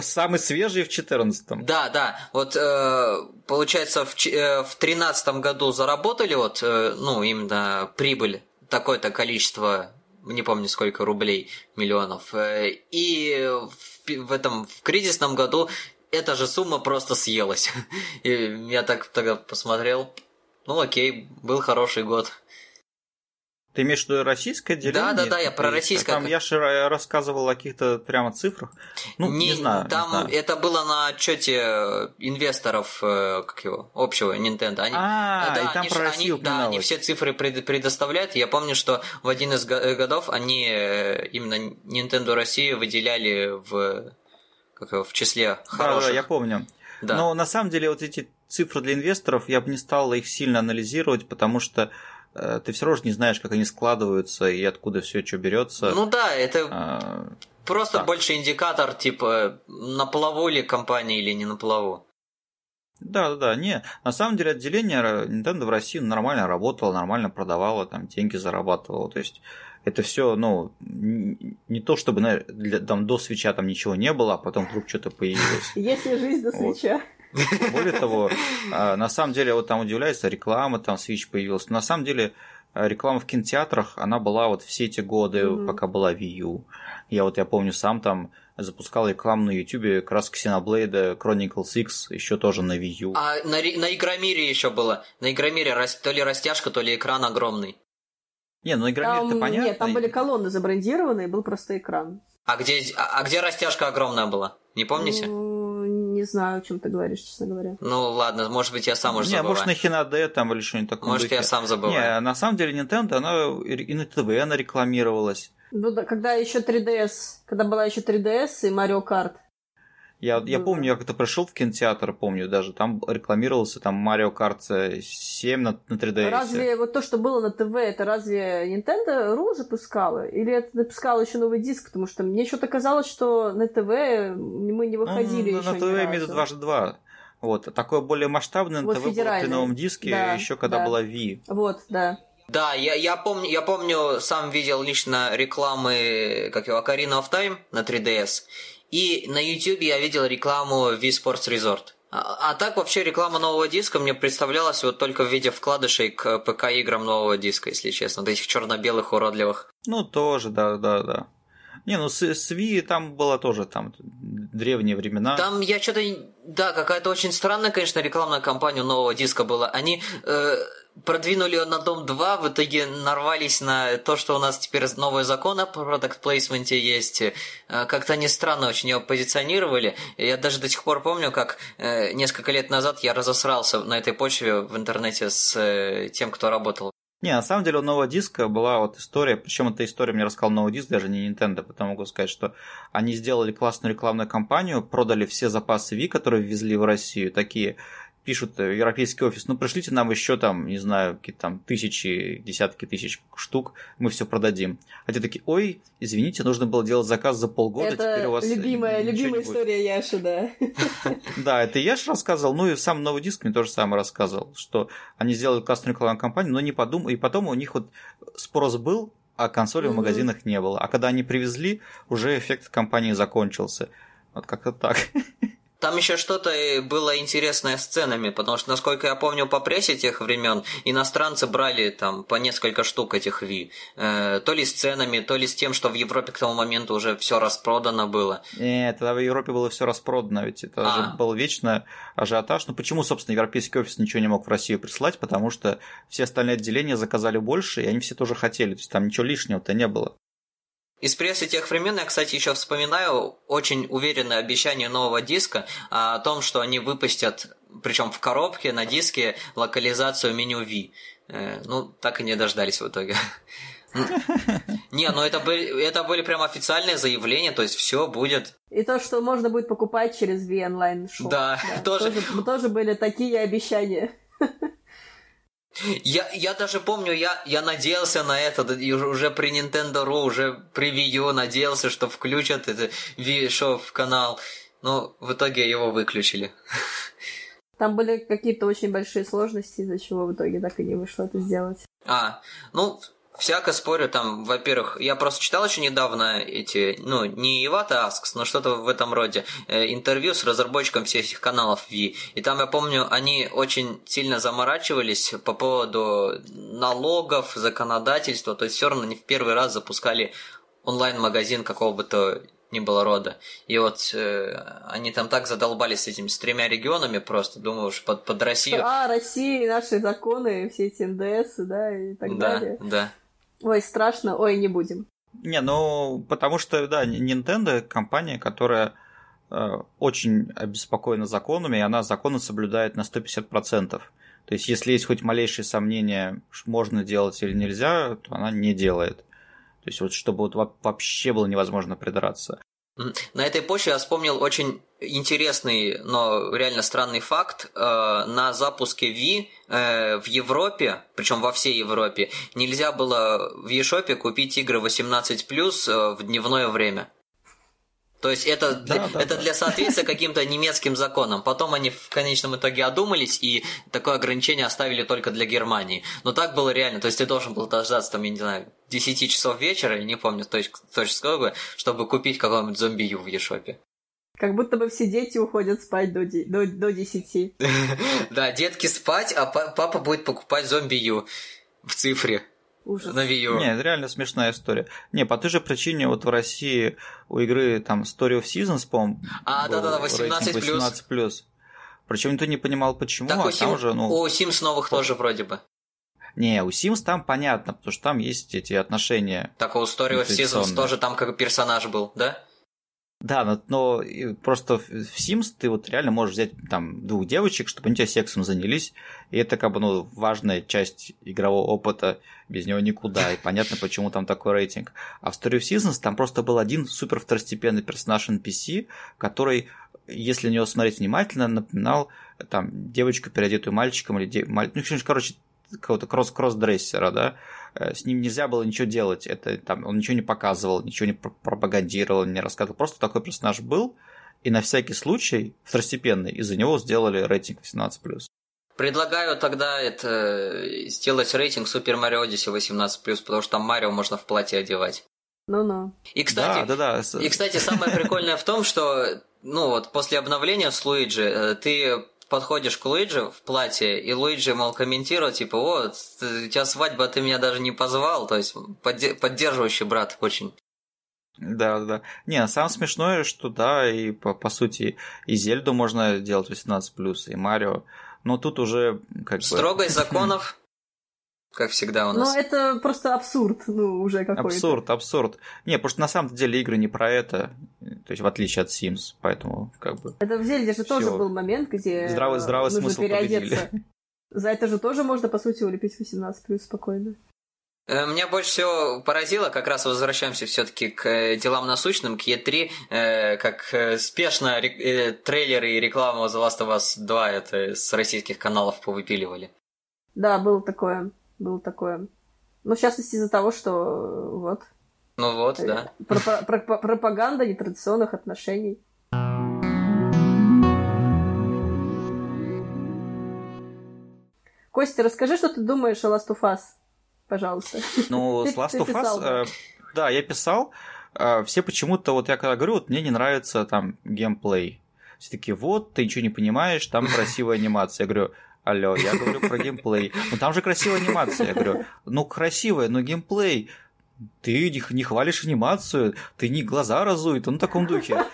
Самый свежий в 14-м.
Да, да. Вот э, получается, в, э, в 13 году заработали вот, э, ну, именно прибыль, такое-то количество, не помню сколько рублей, миллионов. Э, и в, в этом в кризисном году эта же сумма просто съелась. И я так тогда посмотрел, ну окей, был хороший год.
Ты имеешь в виду российское отделение?
Да, да, да, я про российское.
Там я же рассказывал о каких-то прямо цифрах. Ну, не, не знаю.
Там
не знаю.
это было на отчете инвесторов, э, как его, общего Nintendo.
Они, а, да, и там они, про Россию
они, Да, они все цифры предоставляют. Я помню, что в один из годов они э, именно Nintendo Россию выделяли в как его, в числе хороших. Да,
да, я помню. Да. Но на самом деле вот эти цифры для инвесторов, я бы не стал их сильно анализировать, потому что э, ты все равно не знаешь, как они складываются и откуда все что берется.
Ну да, это а, просто так. больше индикатор, типа, на плаву ли компания или не на плаву.
Да, да, да, не. На самом деле отделение Nintendo в России нормально работало, нормально продавало, там деньги зарабатывало. То есть это все, ну, не то чтобы для, там до свеча там ничего не было, а потом вдруг что-то появилось.
Если жизнь до свеча.
Более того, а, на самом деле, вот там удивляется, реклама там Switch появилась. На самом деле, а, реклама в кинотеатрах, она была вот все эти годы, mm-hmm. пока была Wii U. Я вот, я помню, сам там запускал рекламу на YouTube как раз Xenoblade Chronicles X, еще тоже на Wii U.
А на, на Игромире еще было. На Игромире то ли растяжка, то ли экран огромный.
Не, ну Игромир-то понятно.
Нет, там были колонны забрендированы, и был просто экран.
А где, а, а где растяжка огромная была? Не помните?
Ну, не знаю, о чем ты говоришь, честно говоря.
Ну ладно, может быть, я сам уже не,
забываю. может, на Хинаде там или что-нибудь такое.
Может, духе. я сам забываю.
Не, на самом деле Nintendo, она и на ТВ она рекламировалась.
Ну да, когда еще 3DS, когда была еще 3DS и Mario Kart.
Я, я помню, я как-то пришел в кинотеатр, помню даже, там рекламировался там Mario Kart 7 на, на 3DS.
Разве вот то, что было на ТВ, это разве Nintendo RU запускала? Или это запускала еще новый диск? Потому что мне что-то казалось, что на ТВ мы не выходили ну, еще
На ТВ имеется дважды два. Вот, такое более масштабное вот ТВ было при новом диске, да, еще когда да. была Wii.
Вот, да.
Да, я, я, помню, я помню, сам видел лично рекламы, как его, Ocarina of Time на 3DS. И на YouTube я видел рекламу Wii Sports Resort. А, а так вообще реклама нового диска мне представлялась вот только в виде вкладышей к ПК-играм нового диска, если честно. Вот этих черно-белых уродливых.
Ну, тоже, да, да, да. Не, ну с, с Wii там было тоже там древние времена.
Там я что-то... Да, какая-то очень странная, конечно, рекламная кампания нового диска была. Они... Э, продвинули на Дом 2, в итоге нарвались на то, что у нас теперь новый закон о продукт плейсменте есть. Э, как-то они странно очень его позиционировали. Я даже до сих пор помню, как э, несколько лет назад я разосрался на этой почве в интернете с э, тем, кто работал
Не, на самом деле у нового диска была вот история, причем эта история мне рассказал новый диск, даже не Nintendo, потому могу сказать, что они сделали классную рекламную кампанию, продали все запасы Wii, которые ввезли в Россию, такие пишут э, европейский офис, ну пришлите нам еще там, не знаю, какие-то там тысячи, десятки тысяч штук, мы все продадим. А те такие, ой, извините, нужно было делать заказ за полгода,
это
теперь у вас
любимая, любимая история Яши, да.
Да, это Яш рассказывал, ну и сам новый диск мне тоже самое рассказывал, что они сделали классную рекламную кампанию, но не подумал, и потом у них вот спрос был, а консоли в магазинах не было. А когда они привезли, уже эффект компании закончился. Вот как-то так.
Там еще что-то было интересное с ценами, потому что, насколько я помню, по прессе тех времен иностранцы брали там по несколько штук этих Ви. Э, то ли с ценами, то ли с тем, что в Европе к тому моменту уже все распродано было.
Нет, тогда в Европе было все распродано, ведь это а. же был вечно ажиотаж. Ну почему, собственно, европейский офис ничего не мог в Россию прислать? Потому что все остальные отделения заказали больше, и они все тоже хотели. То есть там ничего лишнего-то не было.
Из прессы тех времен я, кстати, еще вспоминаю очень уверенное обещание нового диска о том, что они выпустят, причем в коробке на диске, локализацию меню V. Э, ну, так и не дождались в итоге. Не, ну это были, это были прям официальные заявления, то есть все будет.
И то, что можно будет покупать через V онлайн шоу.
Да,
да тоже. тоже. Тоже были такие обещания.
Я, я даже помню, я, я надеялся на это, уже при Nintendo Ru, уже при Wii U надеялся, что включат это Wii в канал, но в итоге его выключили.
Там были какие-то очень большие сложности, из-за чего в итоге так и не вышло это сделать.
А, ну, Всяко спорю, там, во-первых, я просто читал еще недавно эти, ну, не Ивата Аскс, но что-то в этом роде, э, интервью с разработчиком всех этих каналов Ви. И там, я помню, они очень сильно заморачивались по поводу налогов, законодательства, то есть все равно не в первый раз запускали онлайн-магазин какого бы то ни было рода. И вот э, они там так задолбались с этими, с тремя регионами просто, думаю, уж под, под Россию.
А, Россия, наши законы, все эти НДС, да, и так
да,
далее.
Да, да.
Ой, страшно, ой, не будем.
Не, ну, потому что, да, Nintendo компания, которая э, очень обеспокоена законами, и она законы соблюдает на 150%. То есть, если есть хоть малейшие сомнения, можно делать или нельзя, то она не делает. То есть, вот чтобы вот вообще было невозможно придраться.
На этой почве я вспомнил очень интересный, но реально странный факт. Э, на запуске Ви э, в Европе, причем во всей Европе, нельзя было в eShop купить игры 18+, э, в дневное время. То есть это, да, да, это да. для соответствия каким-то немецким законам. Потом они в конечном итоге одумались и такое ограничение оставили только для Германии. Но так было реально. То есть ты должен был дождаться, там, я не знаю, 10 часов вечера, или не помню точно, точно сколько, чтобы купить какого-нибудь зомбию в Ешопе.
Как будто бы все дети уходят спать до, до, до 10.
Да, детки спать, а папа будет покупать зомбию в цифре.
Ужас.
На Wii U.
Не, это реально смешная история. Не, по той же причине вот в России у игры там Story of Seasons, по-моему,
а, да-да-да, 18
18 плюс. Причем никто не понимал, почему,
так,
а
у Сим...
уже, ну...
У Sims новых по... тоже вроде бы.
Не, у Sims там понятно, потому что там есть эти отношения.
Так, а у Story of Seasons тоже там как персонаж был, да?
Да, но, но просто в Sims ты вот реально можешь взять там двух девочек, чтобы они тебя сексом занялись, и это как бы ну, важная часть игрового опыта, без него никуда, и понятно, почему там такой рейтинг. А в Story of Seasons там просто был один супер второстепенный персонаж NPC, который, если на него смотреть внимательно, напоминал там девочку, переодетую мальчиком, или дев... ну, короче, какого-то кросс-дрессера, да, с ним нельзя было ничего делать. Это, там, он ничего не показывал, ничего не пропагандировал, не рассказывал. Просто такой персонаж был, и на всякий случай второстепенный, из-за него сделали рейтинг 18+.
Предлагаю тогда это сделать рейтинг Super Mario Odyssey 18+, потому что там Марио можно в платье одевать.
Ну-ну.
И кстати,
да, да, да.
и, кстати, самое прикольное в том, что ну вот после обновления с Луиджи э, ты подходишь к Луиджи в платье, и Луиджи, мол, комментирует, типа, о, у тебя свадьба, ты меня даже не позвал, то есть поддерживающий брат очень.
Да, да. Не, самое смешное, что да, и по, по сути и Зельду можно делать 18+, и Марио, но тут уже как
бы... Строгость законов как всегда у нас.
Ну, это просто абсурд, ну, уже какой-то.
Абсурд, абсурд. Не, потому что на самом деле игры не про это, то есть в отличие от Sims, поэтому как бы...
Это в Зельде же тоже был момент, где
здравый, здравый
нужно
смысл
переодеться.
Победили.
За это же тоже можно, по сути, улепить 18 плюс спокойно.
Э, меня больше всего поразило, как раз возвращаемся все-таки к э, делам насущным, к Е3, э, как спешно трейлеры и реклама The Last of Us 2 это с российских каналов повыпиливали.
Да, было такое, было такое. Ну, в частности, из-за того, что вот.
Ну вот, да.
пропаганда нетрадиционных отношений. Костя, расскажи, что ты думаешь о Last of Us пожалуйста.
Ну, с Last of Us, э, да, я писал. Э, все почему-то, вот я когда говорю, вот мне не нравится там геймплей. Все таки вот, ты ничего не понимаешь, там красивая анимация. Я говорю, алло, я говорю про геймплей. Ну там же красивая анимация. Я говорю, ну красивая, но геймплей. Ты не хвалишь анимацию, ты не глаза разует, он в таком духе.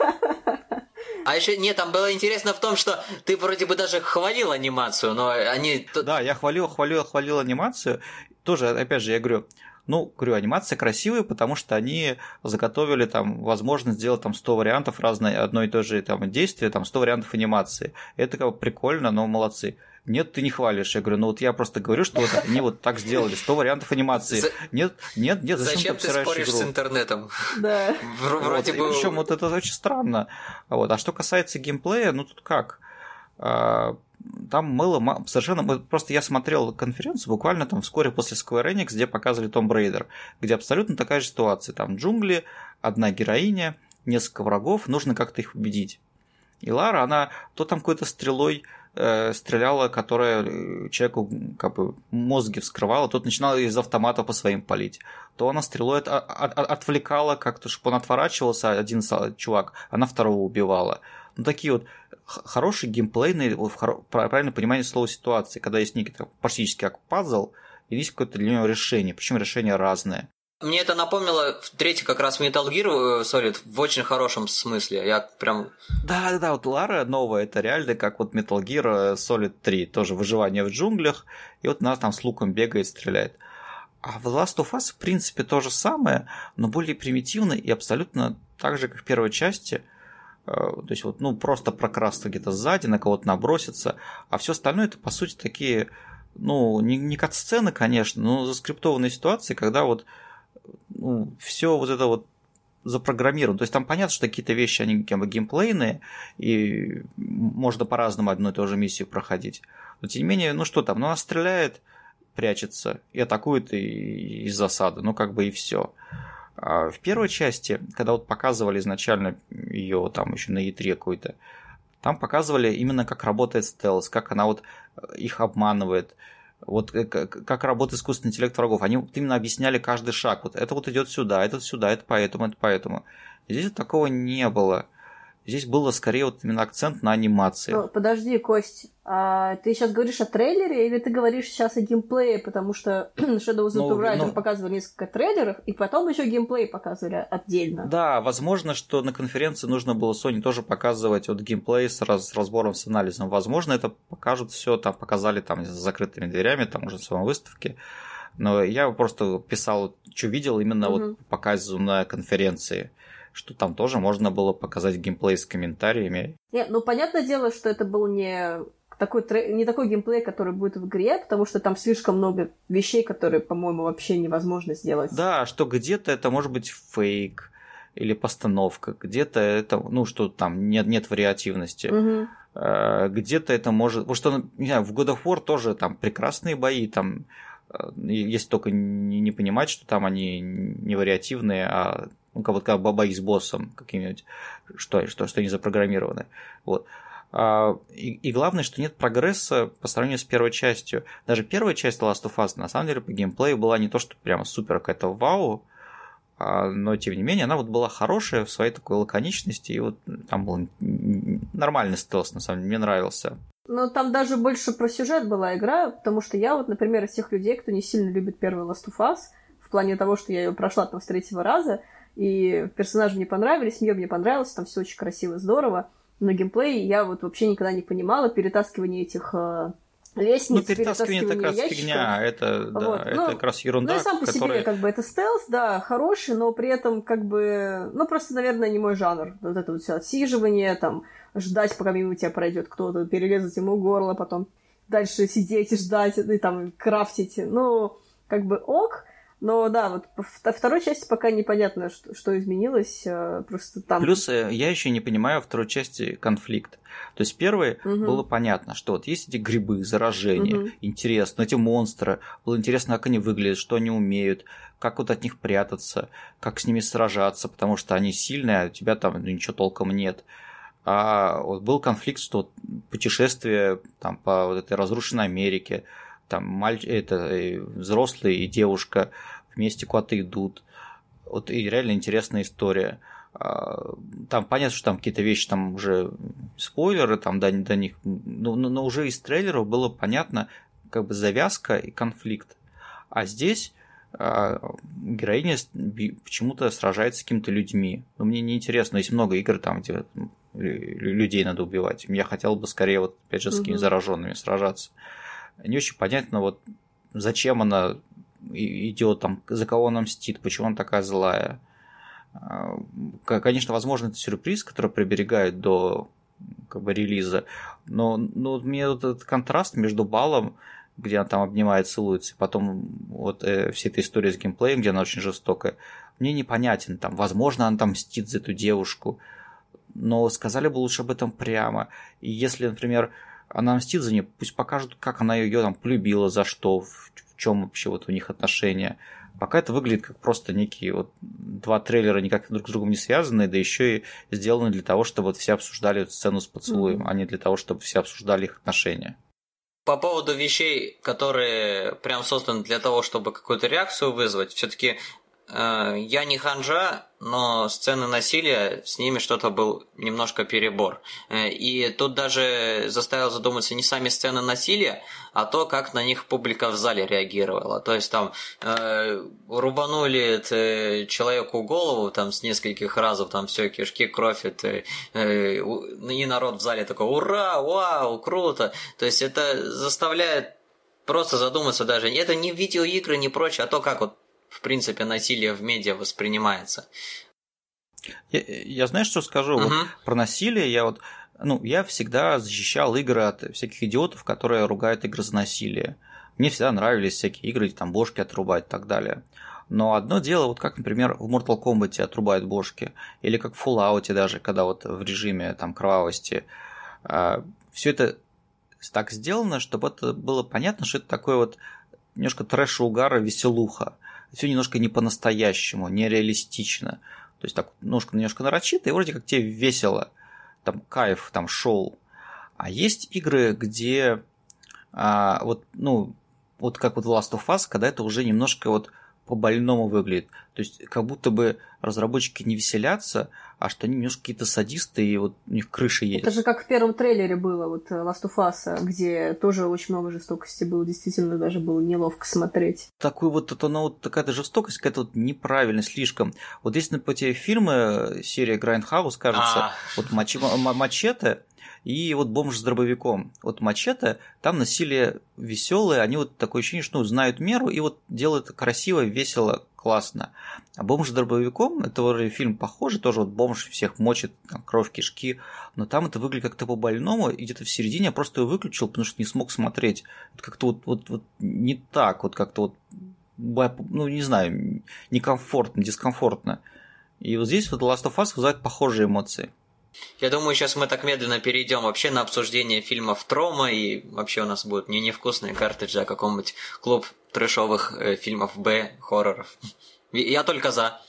А еще нет, там было интересно в том, что ты вроде бы даже хвалил анимацию, но они...
Да, я хвалил, хвалил, хвалил анимацию, тоже, опять же, я говорю, ну, говорю, анимация красивая, потому что они заготовили там возможность сделать там 100 вариантов разной одной и той же там действия, там 100 вариантов анимации. Это как бы прикольно, но молодцы. Нет, ты не хвалишь. Я говорю, ну вот я просто говорю, что вот они вот так сделали, 100 вариантов анимации. За... Нет, нет, нет,
зачем, зачем ты, ты споришь игру? с интернетом?
Да.
Вроде
вот,
бы...
Причем вот это очень странно. Вот. А что касается геймплея, ну тут как? А, там было совершенно... Просто я смотрел конференцию буквально там вскоре после Square Enix, где показывали Том Брейдер, где абсолютно такая же ситуация. Там джунгли, одна героиня, несколько врагов, нужно как-то их победить. И Лара, она то там какой-то стрелой э, стреляла, которая э, человеку как бы мозги вскрывала, тот начинал из автомата по своим палить. То она стрелой от, от, отвлекала как-то, чтобы он отворачивался, один чувак, она второго убивала. Ну, такие вот хороший геймплейный, в правильное понимание слова ситуации, когда есть некий практически как пазл, и есть какое-то для него решение, причем решение разное.
Мне это напомнило в третий как раз Metal Gear Solid в очень хорошем смысле. Я прям...
Да, да, да, вот Лара новая, это реально как вот Metal Gear Solid 3, тоже выживание в джунглях, и вот нас там с луком бегает, стреляет. А в Last of Us, в принципе, то же самое, но более примитивно и абсолютно так же, как в первой части – Э, то есть вот, ну, просто прокрасться где-то сзади, на кого-то наброситься, а все остальное это, по сути, такие, ну, не, не кат-сцены, конечно, но заскриптованные ситуации, когда вот ну, все вот это вот запрограммировано. То есть там понятно, что какие-то вещи, они как бы геймплейные, и можно по-разному одну и ту же миссию проходить. Но тем не менее, ну что там, ну она стреляет, прячется и атакует и, из засады, ну как бы и все. А в первой части, когда вот показывали изначально ее там еще на E3 какой-то, там показывали именно как работает стелс, как она вот их обманывает, вот э, как работает искусственный интеллект врагов. Они вот именно объясняли каждый шаг. Вот это вот идет сюда, это сюда, это поэтому, это поэтому. Здесь вот такого не было. Здесь было скорее вот именно акцент на анимации. Ну,
подожди, Кость, а ты сейчас говоришь о трейлере или ты говоришь сейчас о геймплее, потому что Shadow of the Tomb Raider ну, показывали несколько трейлеров, и потом еще геймплей показывали отдельно.
Да, возможно, что на конференции нужно было Sony тоже показывать вот геймплей с, раз, с разбором, с анализом. Возможно, это покажут все, там показали там с закрытыми дверями, там уже в своем выставке. Но я просто писал, что видел именно угу. вот показу на конференции что там тоже можно было показать геймплей с комментариями.
Нет, ну понятное дело, что это был не такой, не такой геймплей, который будет в игре, потому что там слишком много вещей, которые, по-моему, вообще невозможно сделать.
Да, что где-то это может быть фейк или постановка, где-то это, ну, что там нет, нет вариативности.
Угу.
Где-то это может... Потому что, не знаю, в God of War тоже там прекрасные бои, там э, если только не, не понимать, что там они не вариативные, а ну, как вот как бои с боссом каким-нибудь, что, что, что они запрограммированы. Вот. А, и, и главное, что нет прогресса по сравнению с первой частью. Даже первая часть Last of Us, на самом деле, по геймплею была не то, что прямо супер какая-то вау, а, но тем не менее она вот была хорошая в своей такой лаконичности, и вот там был нормальный стелс, на самом деле, мне нравился.
Но там даже больше про сюжет была игра, потому что я вот, например, из тех людей, кто не сильно любит первый Last of Us, в плане того, что я ее прошла там с третьего раза, и персонажи мне понравились, мир мне понравился, там все очень красиво, здорово, но геймплей я вот вообще никогда не понимала, перетаскивание этих э, лестниц,
ну, перетаскивание, это как раз фигня, это, да, вот. это ну, как раз ерунда,
Ну, и сам по
которая...
себе, как бы, это стелс, да, хороший, но при этом, как бы, ну, просто, наверное, не мой жанр. Вот это вот все отсиживание, там, ждать, пока мимо тебя пройдет кто-то, перерезать ему горло, потом дальше сидеть и ждать, и там крафтить. Ну, как бы ок, но да, вот по второй части пока непонятно, что, что изменилось. Э, просто там.
Плюс э, я еще не понимаю второй части конфликт. То есть первый угу. было понятно, что вот есть эти грибы, заражения, угу. интересно, эти монстры, было интересно, как они выглядят, что они умеют, как вот от них прятаться, как с ними сражаться, потому что они сильные, а у тебя там ничего толком нет. А вот был конфликт, что путешествие там, по вот этой разрушенной Америке, там мальч... это э, взрослый и девушка вместе куда-то идут. Вот и реально интересная история. А, там понятно, что там какие-то вещи, там уже спойлеры, там до, до них, но, но, но уже из трейлеров было понятно, как бы завязка и конфликт. А здесь а, героиня почему-то сражается с какими-то людьми. Но мне не интересно, есть много игр там, где людей надо убивать. Я хотел бы скорее вот опять же с какими-то зараженными сражаться не очень понятно, вот зачем она идет там, за кого она мстит, почему она такая злая. А, конечно, возможно, это сюрприз, который приберегают до как бы, релиза, но, но мне вот этот контраст между балом, где она там обнимает, целуется, и потом вот э, вся эта история с геймплеем, где она очень жестокая, мне непонятен. Там, возможно, она там мстит за эту девушку, но сказали бы лучше об этом прямо. И если, например, она мстит за нее, пусть покажут, как она ее там полюбила, за что, в, в чем вообще вот у них отношения. Пока это выглядит как просто некие вот два трейлера никак друг с другом не связанные, да еще и сделаны для того, чтобы вот все обсуждали эту сцену с поцелуем, mm-hmm. а не для того, чтобы все обсуждали их отношения.
По поводу вещей, которые прям созданы для того, чтобы какую-то реакцию вызвать, все-таки я не ханжа, но сцены насилия, с ними что-то был немножко перебор. Э, и тут даже заставил задуматься не сами сцены насилия, а то, как на них публика в зале реагировала. То есть там э, рубанули э, человеку голову там с нескольких разов, там все, кишки, кровь, это, э, и народ в зале такой «Ура! Вау! Круто!» То есть это заставляет просто задуматься даже. Это не видеоигры, не прочее, а то, как вот в принципе, насилие в медиа воспринимается.
Я, я знаешь, что скажу? Угу. Вот про насилие я вот, ну, я всегда защищал игры от всяких идиотов, которые ругают игры за насилие. Мне всегда нравились всякие игры, там бошки отрубать и так далее. Но одно дело, вот как, например, в Mortal Kombat отрубают бошки, или как в Fallout даже, когда вот в режиме там кровавости. А, все это так сделано, чтобы это было понятно, что это такое вот немножко трэш угара, веселуха все немножко не по-настоящему, нереалистично. То есть так немножко, немножко нарочито, и вроде как тебе весело, там кайф, там шоу. А есть игры, где а, вот, ну, вот как вот Last of Us, когда это уже немножко вот по-больному выглядит. То есть как будто бы разработчики не веселятся, а что они немножко какие-то садисты, и вот у них крыша есть.
Это же как в первом трейлере было, вот Last of Us, где тоже очень много жестокости было, действительно даже было неловко смотреть.
Такой вот, это, ну, вот такая-то жестокость, какая-то вот неправильная слишком. Вот если на те фильмы, серия Grindhouse, кажется, а. вот Мачете, и вот бомж с дробовиком. Вот мачете, там насилие веселое, они вот такое ощущение, что ну, знают меру и вот делают красиво, весело, классно. А бомж с дробовиком, это вроде фильм похожий, тоже вот бомж всех мочит, там, кровь, кишки, но там это выглядит как-то по-больному, и где-то в середине я просто его выключил, потому что не смог смотреть. Это как-то вот, вот, вот не так, вот как-то вот, ну, не знаю, некомфортно, дискомфортно. И вот здесь вот Last of Us вызывает похожие эмоции.
Я думаю, сейчас мы так медленно перейдем вообще на обсуждение фильмов Трома, и вообще у нас будут не невкусные картриджи, а какой-нибудь клуб трэшовых э, фильмов Б, хорроров. Я только за.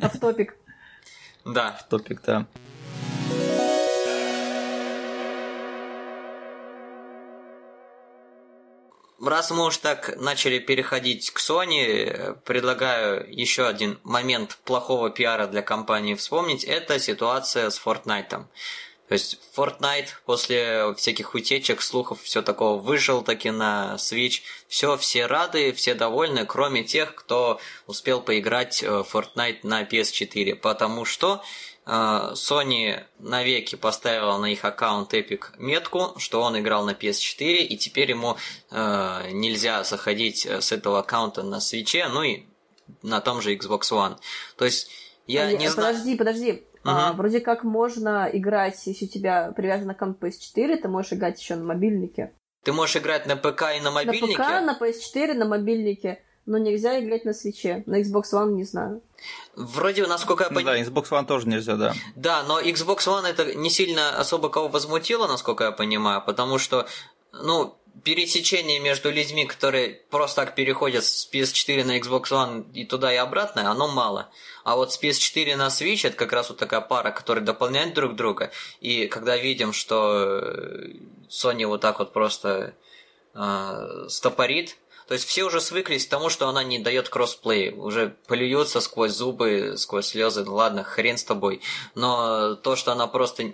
Автопик.
Да.
Автопик, да.
Раз мы уж так начали переходить к Sony, предлагаю еще один момент плохого пиара для компании вспомнить. Это ситуация с Fortnite. То есть Fortnite после всяких утечек, слухов, все такого выжил таки на Switch. Все, все рады, все довольны, кроме тех, кто успел поиграть в Fortnite на PS4. Потому что Э, Sony навеки поставила на их аккаунт Epic метку, что он играл на PS4, и теперь ему э, нельзя заходить с этого аккаунта на Switch, ну и на том же Xbox One. То есть я а, не
знаю... Подожди, подожди. А, вроде как можно играть, если у тебя привязана комп PS4, ты можешь играть еще на мобильнике.
Ты можешь играть на ПК и на мобильнике?
На ПК, на PS4, на мобильнике. Но нельзя играть на свече. На Xbox One не знаю.
Вроде, насколько я
понимаю... Да, Xbox One тоже нельзя, да.
Да, но Xbox One это не сильно особо кого возмутило, насколько я понимаю, потому что, ну, пересечение между людьми, которые просто так переходят с PS4 на Xbox One и туда и обратно, оно мало. А вот с PS4 на Switch это как раз вот такая пара, которая дополняет друг друга. И когда видим, что Sony вот так вот просто э, стопорит, то есть все уже свыклись к тому, что она не дает кроссплей. Уже плюется сквозь зубы, сквозь слезы. Ну ладно, хрен с тобой. Но то, что она просто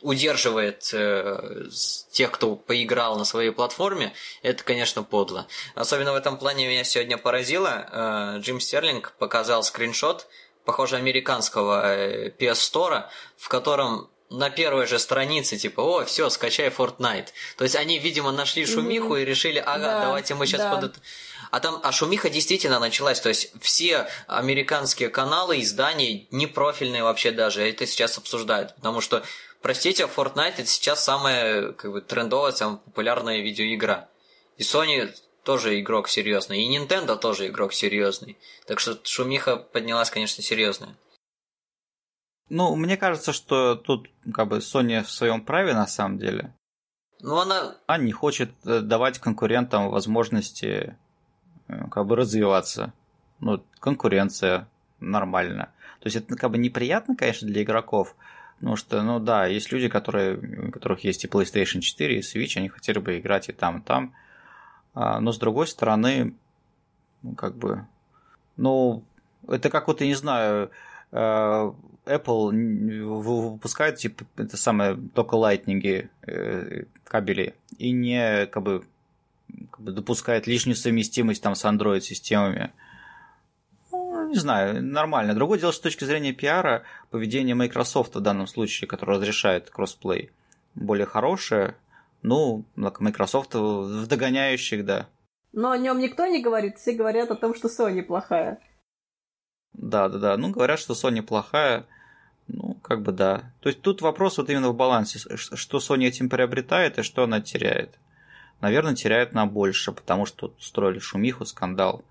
удерживает э, тех, кто поиграл на своей платформе, это, конечно, подло. Особенно в этом плане меня сегодня поразило. Э, Джим Стерлинг показал скриншот, похоже, американского э, PS Store, в котором на первой же странице, типа, о, все, скачай Fortnite. То есть они, видимо, нашли шумиху mm-hmm. и решили, ага, да, давайте мы сейчас да. под А там, а шумиха действительно началась. То есть все американские каналы, издания, непрофильные вообще даже, это сейчас обсуждают. Потому что Простите, Fortnite это сейчас самая как бы, трендовая, самая популярная видеоигра. И Sony тоже игрок серьезный, и Nintendo тоже игрок серьезный. Так что шумиха поднялась, конечно, серьезная.
Ну, мне кажется, что тут как бы Sony в своем праве на самом деле.
Ну, она...
Она не хочет э, давать конкурентам возможности э, как бы развиваться. Ну, конкуренция нормально. То есть это как бы неприятно, конечно, для игроков, Потому что, ну да, есть люди, которые, у которых есть и PlayStation 4, и Switch, они хотели бы играть и там, и там. А, но с другой стороны, ну, как бы, ну, это как вот, я не знаю, Apple выпускает типа это самое только лайтнинги э, кабели и не как бы, как бы допускает лишнюю совместимость там с Android системами не знаю, нормально. Другое дело, с точки зрения пиара, поведение Microsoft в данном случае, которое разрешает кроссплей, более хорошее. Ну, Microsoft в догоняющих, да.
Но о нем никто не говорит, все говорят о том, что Sony плохая.
Да, да, да. Ну, говорят, что Sony плохая. Ну, как бы да. То есть тут вопрос вот именно в балансе, что Sony этим приобретает и что она теряет. Наверное, теряет на больше, потому что строили шумиху, скандал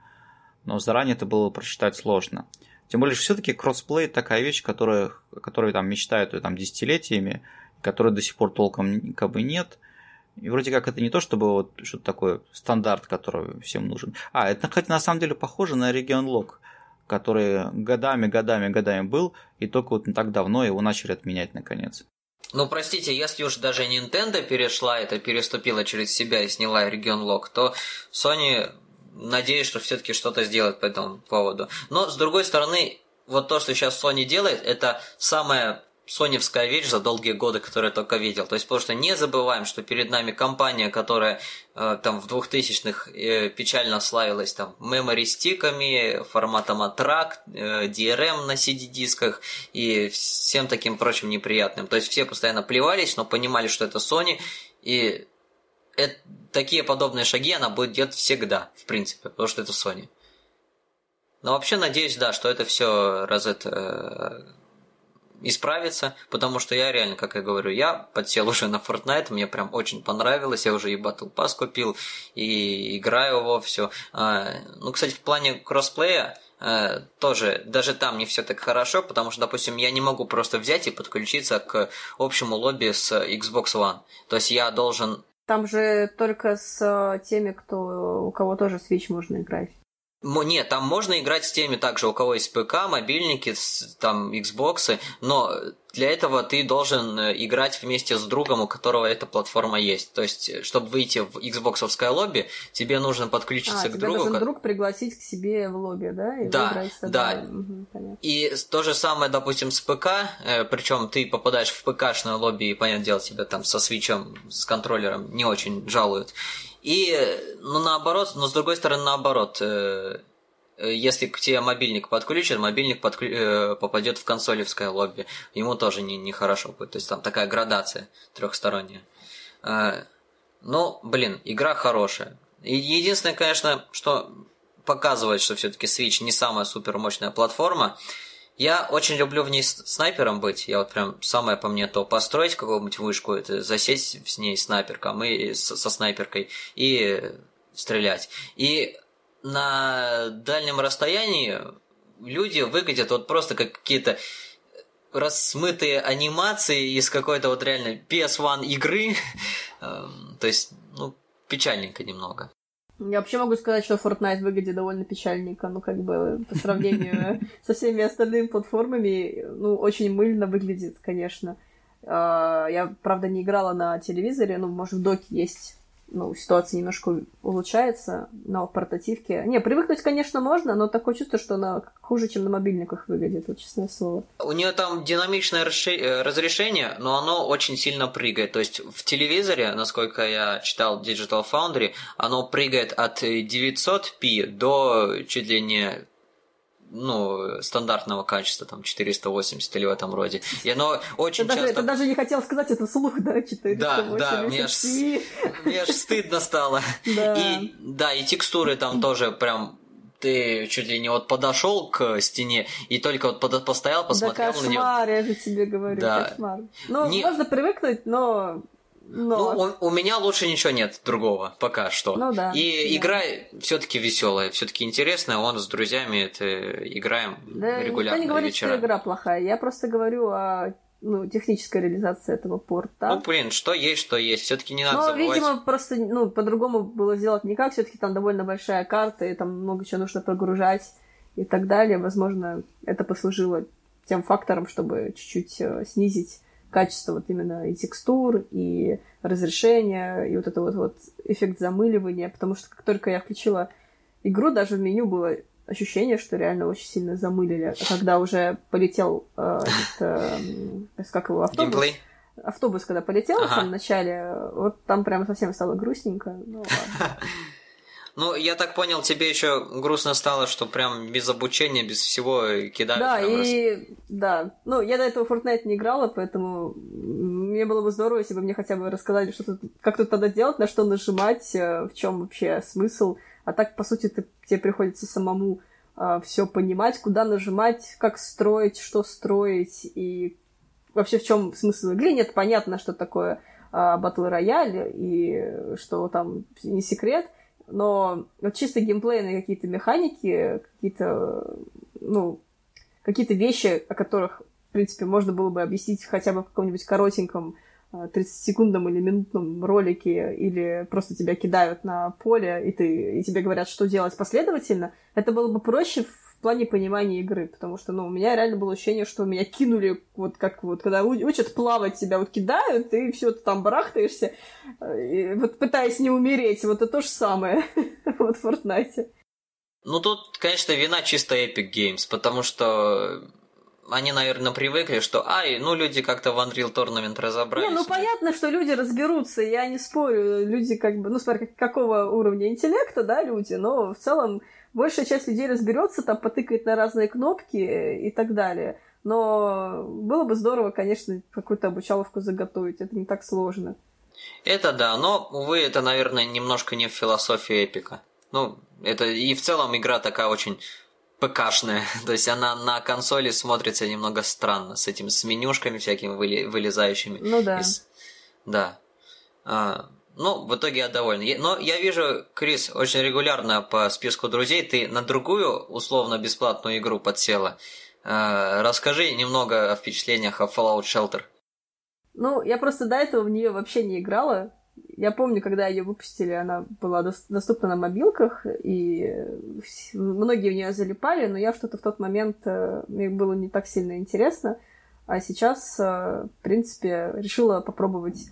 но заранее это было прочитать сложно. Тем более, все-таки кроссплей такая вещь, которая, которой там мечтают там, десятилетиями, которой до сих пор толком как бы нет. И вроде как это не то, чтобы вот что-то такое стандарт, который всем нужен. А, это хоть на самом деле похоже на регион лог, который годами, годами, годами был, и только вот не так давно его начали отменять наконец.
Ну, простите, если уж даже Nintendo перешла это, переступила через себя и сняла регион лог, то Sony надеюсь, что все-таки что-то сделает по этому поводу. Но, с другой стороны, вот то, что сейчас Sony делает, это самая соневская вещь за долгие годы, которую я только видел. То есть, потому что не забываем, что перед нами компания, которая э, там в 2000-х э, печально славилась там memory стиками, форматом ATRAC, э, DRM на CD-дисках и всем таким прочим неприятным. То есть, все постоянно плевались, но понимали, что это Sony, и это, такие подобные шаги она будет делать всегда, в принципе, потому что это Sony. Но вообще надеюсь, да, что это все раз это исправится, потому что я реально, как я говорю, я подсел уже на Fortnite, мне прям очень понравилось, я уже и Battle Pass купил, и играю во все. А, ну, кстати, в плане кроссплея, э, тоже даже там не все так хорошо, потому что, допустим, я не могу просто взять и подключиться к общему лобби с Xbox One. То есть я должен
там же только с э, теми, кто, у кого тоже Switch можно играть.
Нет, там можно играть с теми также, у кого есть ПК, мобильники, там Xbox, но для этого ты должен э, играть вместе с другом, у которого эта платформа есть. То есть, э, чтобы выйти в Xbox лобби, тебе нужно подключиться а, к другу.
должен друг пригласить к себе в лобби, да?
И да, да. Угу, и то же самое, допустим, с ПК, э, причем ты попадаешь в ПКшное лобби, и, понятное дело, тебя там со свечом, с контроллером не очень жалуют. И, ну, наоборот, но с другой стороны, наоборот, э, если к тебе мобильник подключат, мобильник подклю... э, попадет в консолевское лобби. Ему тоже нехорошо не, не хорошо будет. То есть там такая градация трехсторонняя. Э, ну, блин, игра хорошая. Единственное, конечно, что показывает, что все-таки Switch не самая супер мощная платформа, Я очень люблю в ней снайпером быть. Я вот прям самое по мне то построить какую-нибудь вышку, это засесть с ней снайперком и со, снайперкой и стрелять. И на дальнем расстоянии люди выглядят вот просто как какие-то размытые анимации из какой-то вот реально PS1 игры. Эм, то есть, ну, печальненько немного.
Я вообще могу сказать, что Fortnite выглядит довольно печальненько, ну, как бы, по сравнению со всеми остальными платформами, ну, очень мыльно выглядит, конечно. А, я, правда, не играла на телевизоре, ну, может, в доке есть ну, ситуация немножко улучшается, но в портативке... Не, привыкнуть, конечно, можно, но такое чувство, что она хуже, чем на мобильниках выглядит, вот честное слово.
У нее там динамичное э, разрешение, но оно очень сильно прыгает. То есть в телевизоре, насколько я читал Digital Foundry, оно прыгает от 900p до чуть ли не ну, стандартного качества, там, 480 или в этом роде. И оно очень
ты
часто...
Даже, ты даже не хотел сказать это вслух, да, 480
Да, да, мне аж, мне аж стыдно стало. Да. И, да, и текстуры там тоже прям ты чуть ли не вот подошел к стене и только вот под, постоял, посмотрел
да кошмар,
на
нее. я же тебе говорю, да. кошмар. Ну, не... можно привыкнуть, но но...
Ну, у, у меня лучше ничего нет другого пока что.
Ну да.
И
да.
игра все-таки веселая, все-таки интересная. Он с друзьями это играем
да,
регулярно.
Никто не говорит,
вечера.
что игра плохая. Я просто говорю о ну, технической реализации этого порта.
Ну, блин, что есть, что есть. Все-таки не надо
Но,
забывать.
видимо, просто ну, по-другому было сделать никак. Все-таки там довольно большая карта, и там много чего нужно прогружать и так далее. Возможно, это послужило тем фактором, чтобы чуть-чуть э, снизить качество вот именно и текстур, и разрешения, и вот это вот, вот эффект замыливания, потому что как только я включила игру, даже в меню было ощущение, что реально очень сильно замылили. Когда уже полетел э, этот, э, как его, автобус,
Геймплей?
автобус, когда полетел ага. в самом начале, вот там прямо совсем стало грустненько. Ну, ладно.
Ну, я так понял, тебе еще грустно стало, что прям без обучения, без всего кидали.
Да, и раз... да. Ну, я до этого Fortnite не играла, поэтому мне было бы здорово, если бы мне хотя бы рассказали, что тут, как тут надо делать, на что нажимать, э, в чем вообще смысл. А так, по сути, ты, тебе приходится самому э, все понимать, куда нажимать, как строить, что строить, и вообще в чем смысл игры. Нет, понятно, что такое батл э, рояль, и что там не секрет, но вот чисто геймплейные какие-то механики, какие-то, ну, какие-то вещи, о которых, в принципе, можно было бы объяснить хотя бы в каком-нибудь коротеньком 30-секундном а, или минутном ролике, или просто тебя кидают на поле, и, ты, и тебе говорят, что делать последовательно, это было бы проще в плане понимания игры, потому что, ну, у меня реально было ощущение, что меня кинули, вот как вот, когда учат плавать, тебя вот кидают, и все, ты там барахтаешься, и вот пытаясь не умереть, вот это то же самое вот в Fortnite.
Ну, тут, конечно, вина чисто Epic Games, потому что они, наверное, привыкли, что, ай, ну, люди как-то в Unreal Tournament разобрались.
Не, ну, понятно, что люди разберутся, я не спорю, люди как бы, ну, смотри, какого уровня интеллекта, да, люди, но в целом большая часть людей разберется, там потыкает на разные кнопки и так далее. Но было бы здорово, конечно, какую-то обучаловку заготовить. Это не так сложно.
Это да, но, увы, это, наверное, немножко не в философии эпика. Ну, это и в целом игра такая очень ПКшная. То есть она на консоли смотрится немного странно, с этим, с менюшками всякими вылезающими.
Ну да.
Из... Да. А, ну, в итоге я доволен. Но я вижу, Крис, очень регулярно по списку друзей ты на другую условно-бесплатную игру подсела. Э, расскажи немного о впечатлениях о Fallout Shelter.
Ну, я просто до этого в нее вообще не играла. Я помню, когда ее выпустили, она была доступна на мобилках, и многие в нее залипали, но я что-то в тот момент э, мне было не так сильно интересно. А сейчас, э, в принципе, решила попробовать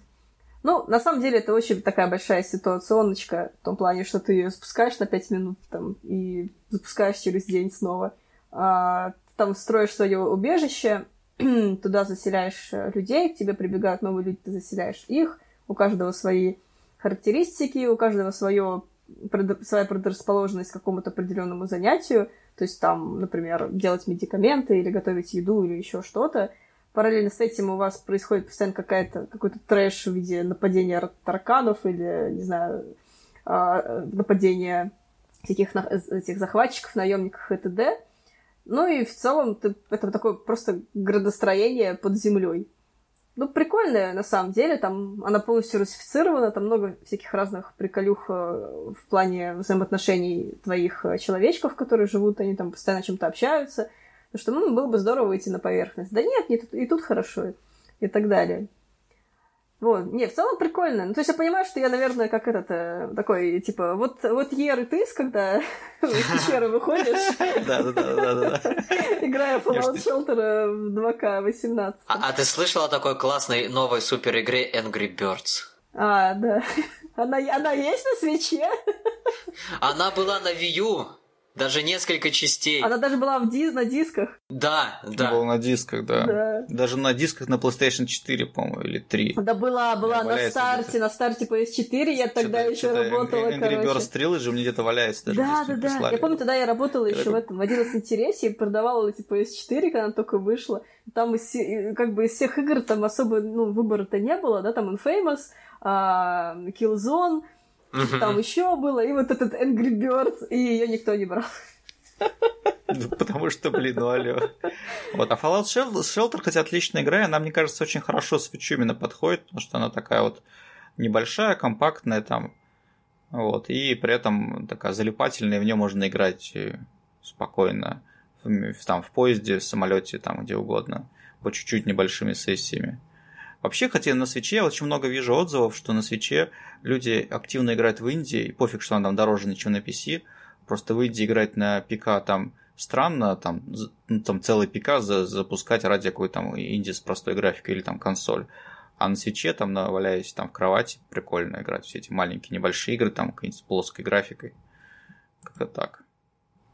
ну, на самом деле, это очень такая большая ситуационочка, в том плане, что ты ее запускаешь на 5 минут там, и запускаешь через день снова. А, там строишь свое убежище, туда заселяешь э, людей, к тебе прибегают новые люди, ты заселяешь их, у каждого свои характеристики, у каждого свое, своя предрасположенность к какому-то определенному занятию, то есть там, например, делать медикаменты или готовить еду или еще что-то параллельно с этим у вас происходит постоянно какая-то, какой-то трэш в виде нападения тараканов или, не знаю, а, нападения всяких этих захватчиков, наемников и т.д. Ну и в целом это такое просто градостроение под землей. Ну, прикольная, на самом деле, там она полностью русифицирована, там много всяких разных приколюх э, в плане взаимоотношений твоих э, человечков, которые живут, они там постоянно чем-то общаются. Потому что, ну, было бы здорово выйти на поверхность. Да нет, не тут, и тут хорошо, и так далее. Вот. Не, в целом прикольно. Ну, то есть я понимаю, что я, наверное, как этот, э, такой, типа, вот, вот Ер и Тыс, когда из пещеры выходишь.
Да, да, да, да, да.
Играя Fallout Shelter в 2К18.
А, а ты слышала о такой классной новой супер игре Angry Birds?
А, да. Она, она есть на свече?
Она была на Wii U. Даже несколько частей.
Она даже была в дис на дисках.
Да, да.
Была на дисках, да.
Да.
Даже на дисках на PlayStation 4, по-моему, или 3.
Да была, была на старте,
где-то.
на старте PS4 я тогда
Что-то-
еще
что-то
работала,
Angry Birds
короче.
Trilogy у меня где-то валяется даже.
Да, да, да.
прислали.
Я помню, тогда я работала
Я
еще в этом, в 11 интересе и продавала эти PS4, когда она только вышла. Там из, как бы из всех игр там особо ну, выбора-то не было, да, там Infamous, а, Killzone,
Мгм.
там еще было, и вот этот Angry Birds, и ее никто не брал.
Ну, Потому что, блин, ну алло. Вот, а Fallout Shel- Shelter, хотя отличная игра, и она, мне кажется, очень хорошо с Switch именно подходит, потому что она такая вот небольшая, компактная там, вот, и при этом такая залипательная, в нее можно играть э, спокойно, там, в поезде, в самолете, там, где угодно, по чуть-чуть небольшими сессиями. Вообще, хотя на свече я очень много вижу отзывов, что на свече люди активно играют в Индии, и пофиг, что она там дороже, чем на PC, просто в Индии играть на ПК там странно, там, ну, там целый ПК за- запускать ради какой-то там инди с простой графикой или там консоль. А на свече, там, на, валяясь там в кровати, прикольно играть все эти маленькие небольшие игры, там, какие-нибудь с плоской графикой. Как-то так.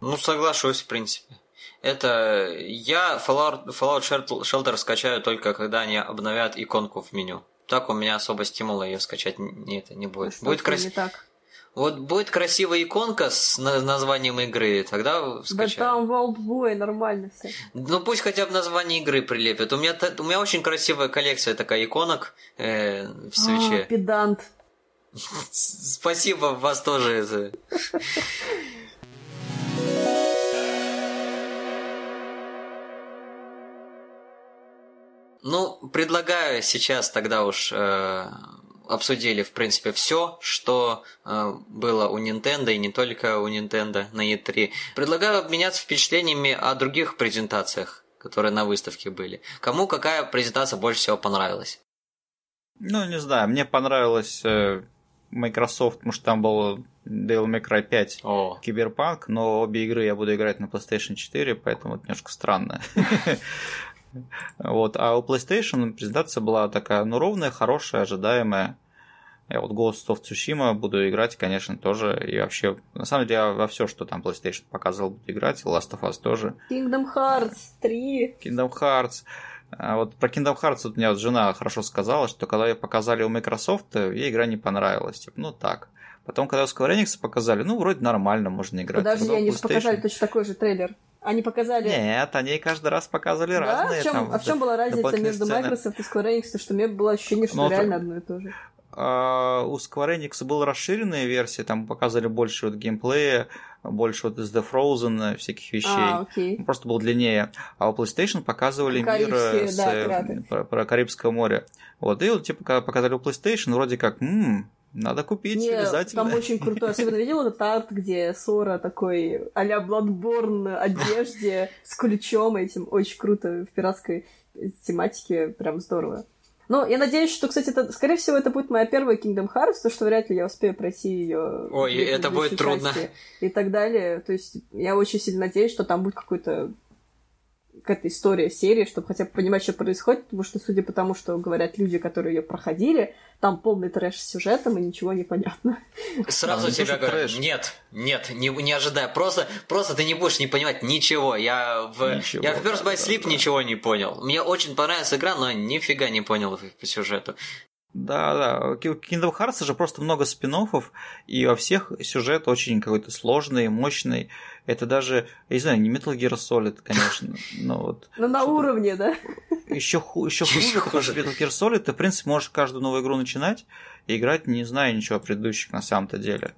Ну, соглашусь, в принципе. Это я Fallout, Fallout Shelter- скачаю только когда они обновят иконку в меню. Так у меня особо стимула ее скачать не, это не будет.
Что
будет
с ней
крас-
не так.
Вот будет красивая иконка с на- названием игры, тогда
Да
скачаю.
там World Boy нормально все.
Ну пусть хотя бы название игры прилепят. У меня, у меня очень красивая коллекция такая иконок э, в свече.
А, педант.
Спасибо, вас тоже Ну, предлагаю сейчас тогда уж э, обсудили, в принципе, все, что э, было у Nintendo и не только у Nintendo на E3. Предлагаю обменяться впечатлениями о других презентациях, которые на выставке были. Кому какая презентация больше всего понравилась?
Ну, не знаю, мне понравилось э, Microsoft, потому что там был Devil May Cry 5
О,
Киберпанк, но обе игры я буду играть на PlayStation 4, поэтому это немножко странно. Вот, а у PlayStation презентация была такая, ну, ровная, хорошая, ожидаемая. Я вот Ghost of Tsushima буду играть, конечно, тоже. И вообще, на самом деле, я во все, что там PlayStation показывал, буду играть. Last of Us тоже.
Kingdom Hearts 3.
Kingdom Hearts. А вот про Kingdom Hearts вот у меня вот жена хорошо сказала, что когда ее показали у Microsoft, ей игра не понравилась. Типа, ну так. Потом, когда у Square Enix показали, ну, вроде нормально, можно играть.
Подожди, они же показали точно такой же трейлер. Они показали...
Нет, они каждый раз показывали
Да?
разные.
в чем,
там,
а в чем была разница между
сцены.
Microsoft и Square Enix? Что у меня было ощущение, что
Ну,
реально
так-
одно и то же.
А, у Square Enix была расширенная версия, там показали больше вот геймплея, больше вот из The Frozen, э, всяких вещей.
А, окей.
Он Просто был длиннее. А у PlayStation показывали мир
Карибские,
э, с,
да,
э,
пираты.
про, про Карибское море. Вот, и вот типа показали у PlayStation, вроде как, «М, надо купить
Не,
обязательно.
там очень крутой. Особенно видел этот арт, где Сора такой а-ля Bloodborne одежде с ключом этим. Очень круто в пиратской тематике. Прям здорово. Ну, я надеюсь, что, кстати, это, скорее всего, это будет моя первая Kingdom Hearts, потому что вряд ли я успею пройти ее.
Ой, это будет трудно.
И так далее. То есть я очень сильно надеюсь, что там будет какой-то какая-то история серии, чтобы хотя бы понимать, что происходит, потому что, судя по тому, что говорят люди, которые ее проходили, там полный трэш с сюжетом, и ничего не понятно.
Сразу
А, что
говорю,
трэш.
нет, нет, не, не ожидай. Просто, просто ты не будешь не понимать ничего. Я в,
Ничего,
я в First
да,
by Sleep
да.
ничего не понял. Мне очень понравилась игра, но нифига не понял по сюжету.
Да, да. Ки- Kingdom Hearts же просто много спин и во всех сюжет очень какой-то сложный, мощный. Это даже, я не знаю, не Metal Gear Solid, конечно, но вот
Но на
Что-то-
уровне, да?
еще, ху- еще хуже, потому что
хуже.
Metal Gear Solid ты, в принципе, можешь каждую новую игру начинать и играть, не зная ничего о предыдущих на самом-то деле.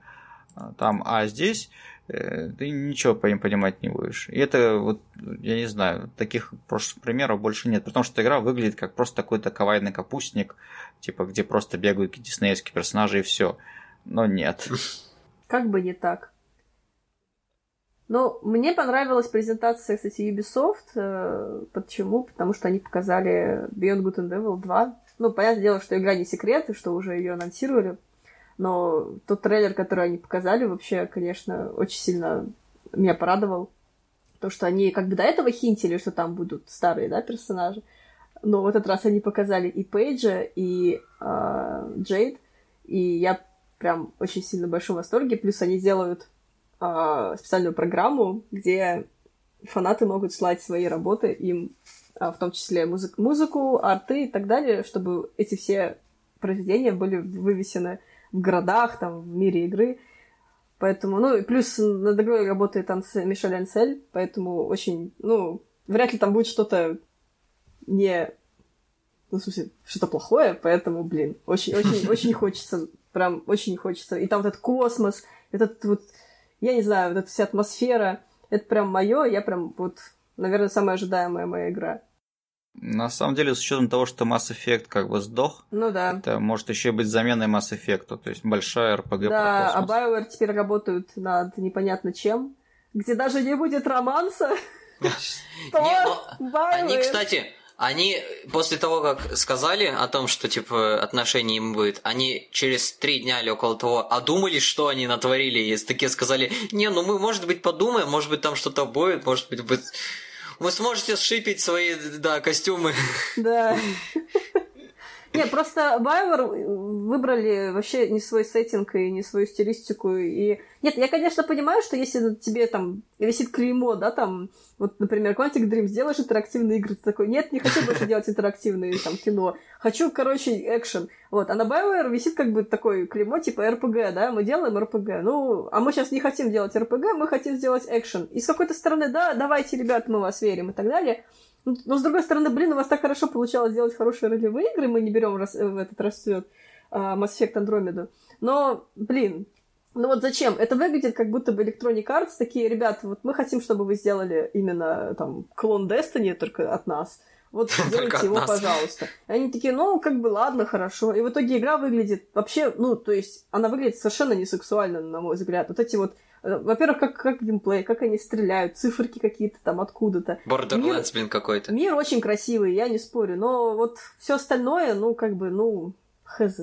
А, Там, а здесь ты ничего по ним понимать не будешь. И это вот, я не знаю, таких примеров больше нет. Потому что игра выглядит как просто такой-то кавайный капустник, типа, где просто бегают диснеевские персонажи и все. Но нет.
Как бы не так. Ну, мне понравилась презентация, кстати, Ubisoft. Э, почему? Потому что они показали Beyond Good and Evil 2. Ну, понятное дело, что игра не секрет, и что уже ее анонсировали. Но тот трейлер, который они показали, вообще, конечно, очень сильно меня порадовал. То, что они как бы до этого хинтили, что там будут старые, да, персонажи. Но в этот раз они показали и Пейджа, и э, Джейд. И я прям очень сильно в большом восторге. Плюс они делают э, специальную программу, где фанаты могут слать свои работы им, э, в том числе музык музыку, арты и так далее, чтобы эти все произведения были вывесены в городах, там, в мире игры. Поэтому, ну, и плюс над игрой работает Анс... Мишель Ансель, поэтому очень, ну, вряд ли там будет что-то не... Ну, в смысле, что-то плохое, поэтому, блин, очень-очень очень хочется, прям очень хочется. И там вот этот космос, этот вот, я не знаю, вот эта вся атмосфера, это прям мое, я прям вот, наверное, самая ожидаемая моя игра.
На самом деле, с учетом того, что Mass Effect как бы сдох,
ну да.
это может еще быть заменой Mass Effect, то есть большая RPG
Да, а BioWare теперь работают над непонятно чем, где даже не будет романса.
Они, кстати, они после того, как сказали о том, что типа отношений им будет, они через три дня или около того одумались, что они натворили, и такие сказали, не, ну мы, может быть, подумаем, может быть, там что-то будет, может быть, будет вы сможете сшипить свои, да, костюмы.
Да. Нет, просто BioWare выбрали вообще не свой сеттинг и не свою стилистику. И... Нет, я, конечно, понимаю, что если тебе там висит клеймо, да, там, вот, например, Quantic Dream, сделаешь интерактивные игры, ты такой, нет, не хочу больше делать интерактивные там кино, хочу, короче, экшен. Вот, а на BioWare висит как бы такой клеймо, типа РПГ, да, мы делаем РПГ. Ну, а мы сейчас не хотим делать РПГ, мы хотим сделать экшен. И с какой-то стороны, да, давайте, ребят, мы вас верим и так далее. Но, с другой стороны, блин, у вас так хорошо получалось делать хорошие ролевые игры, мы не берем рас, в этот расцвет uh, Mass Effect Andromeda. Но, блин, ну вот зачем? Это выглядит как будто бы Electronic Arts такие, ребят, вот мы хотим, чтобы вы сделали именно там клон Destiny только от нас. Вот сделайте его, нас. пожалуйста. И они такие, ну, как бы, ладно, хорошо. И в итоге игра выглядит вообще, ну, то есть, она выглядит совершенно не сексуально, на мой взгляд. Вот эти вот Э, во-первых, как, как геймплей, как они стреляют, циферки какие-то там откуда-то.
Borderlands, блин, какой-то.
Мир очень красивый, я не спорю, но вот все остальное, ну, как бы, ну, хз.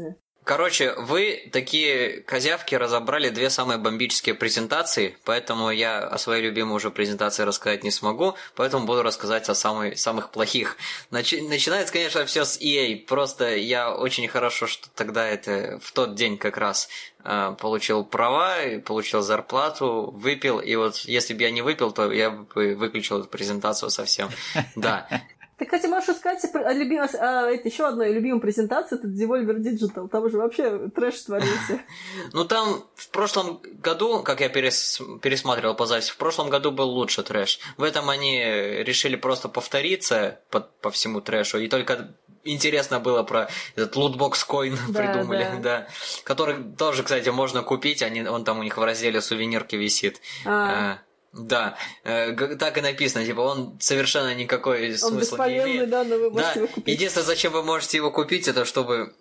Короче, вы такие козявки разобрали две самые бомбические презентации, поэтому я о своей любимой уже презентации рассказать не смогу, поэтому буду рассказать о самой, самых плохих. Начи, начинается, конечно, все с EA. Просто я очень хорошо, что тогда это в тот день как раз э, получил права, получил зарплату, выпил, и вот если бы я не выпил, то я бы выключил эту презентацию совсем. Да.
Ты, кстати, можешь сказать о любим... а, это еще одной любимой презентации, это Devolver Digital. Там же вообще трэш творился.
Ну, там в прошлом году, как я перес... пересматривал по записи, в прошлом году был лучше трэш. В этом они решили просто повториться по, по всему трэшу. И только интересно было про этот лутбокс коин да, придумали, да. да. Который тоже, кстати, можно купить, они, он там у них в разделе сувенирки висит. А. а да, э, так и написано, типа он совершенно никакой он смысла не имеет.
Да, но вы можете
да.
его купить.
Единственное, зачем вы можете его купить, это чтобы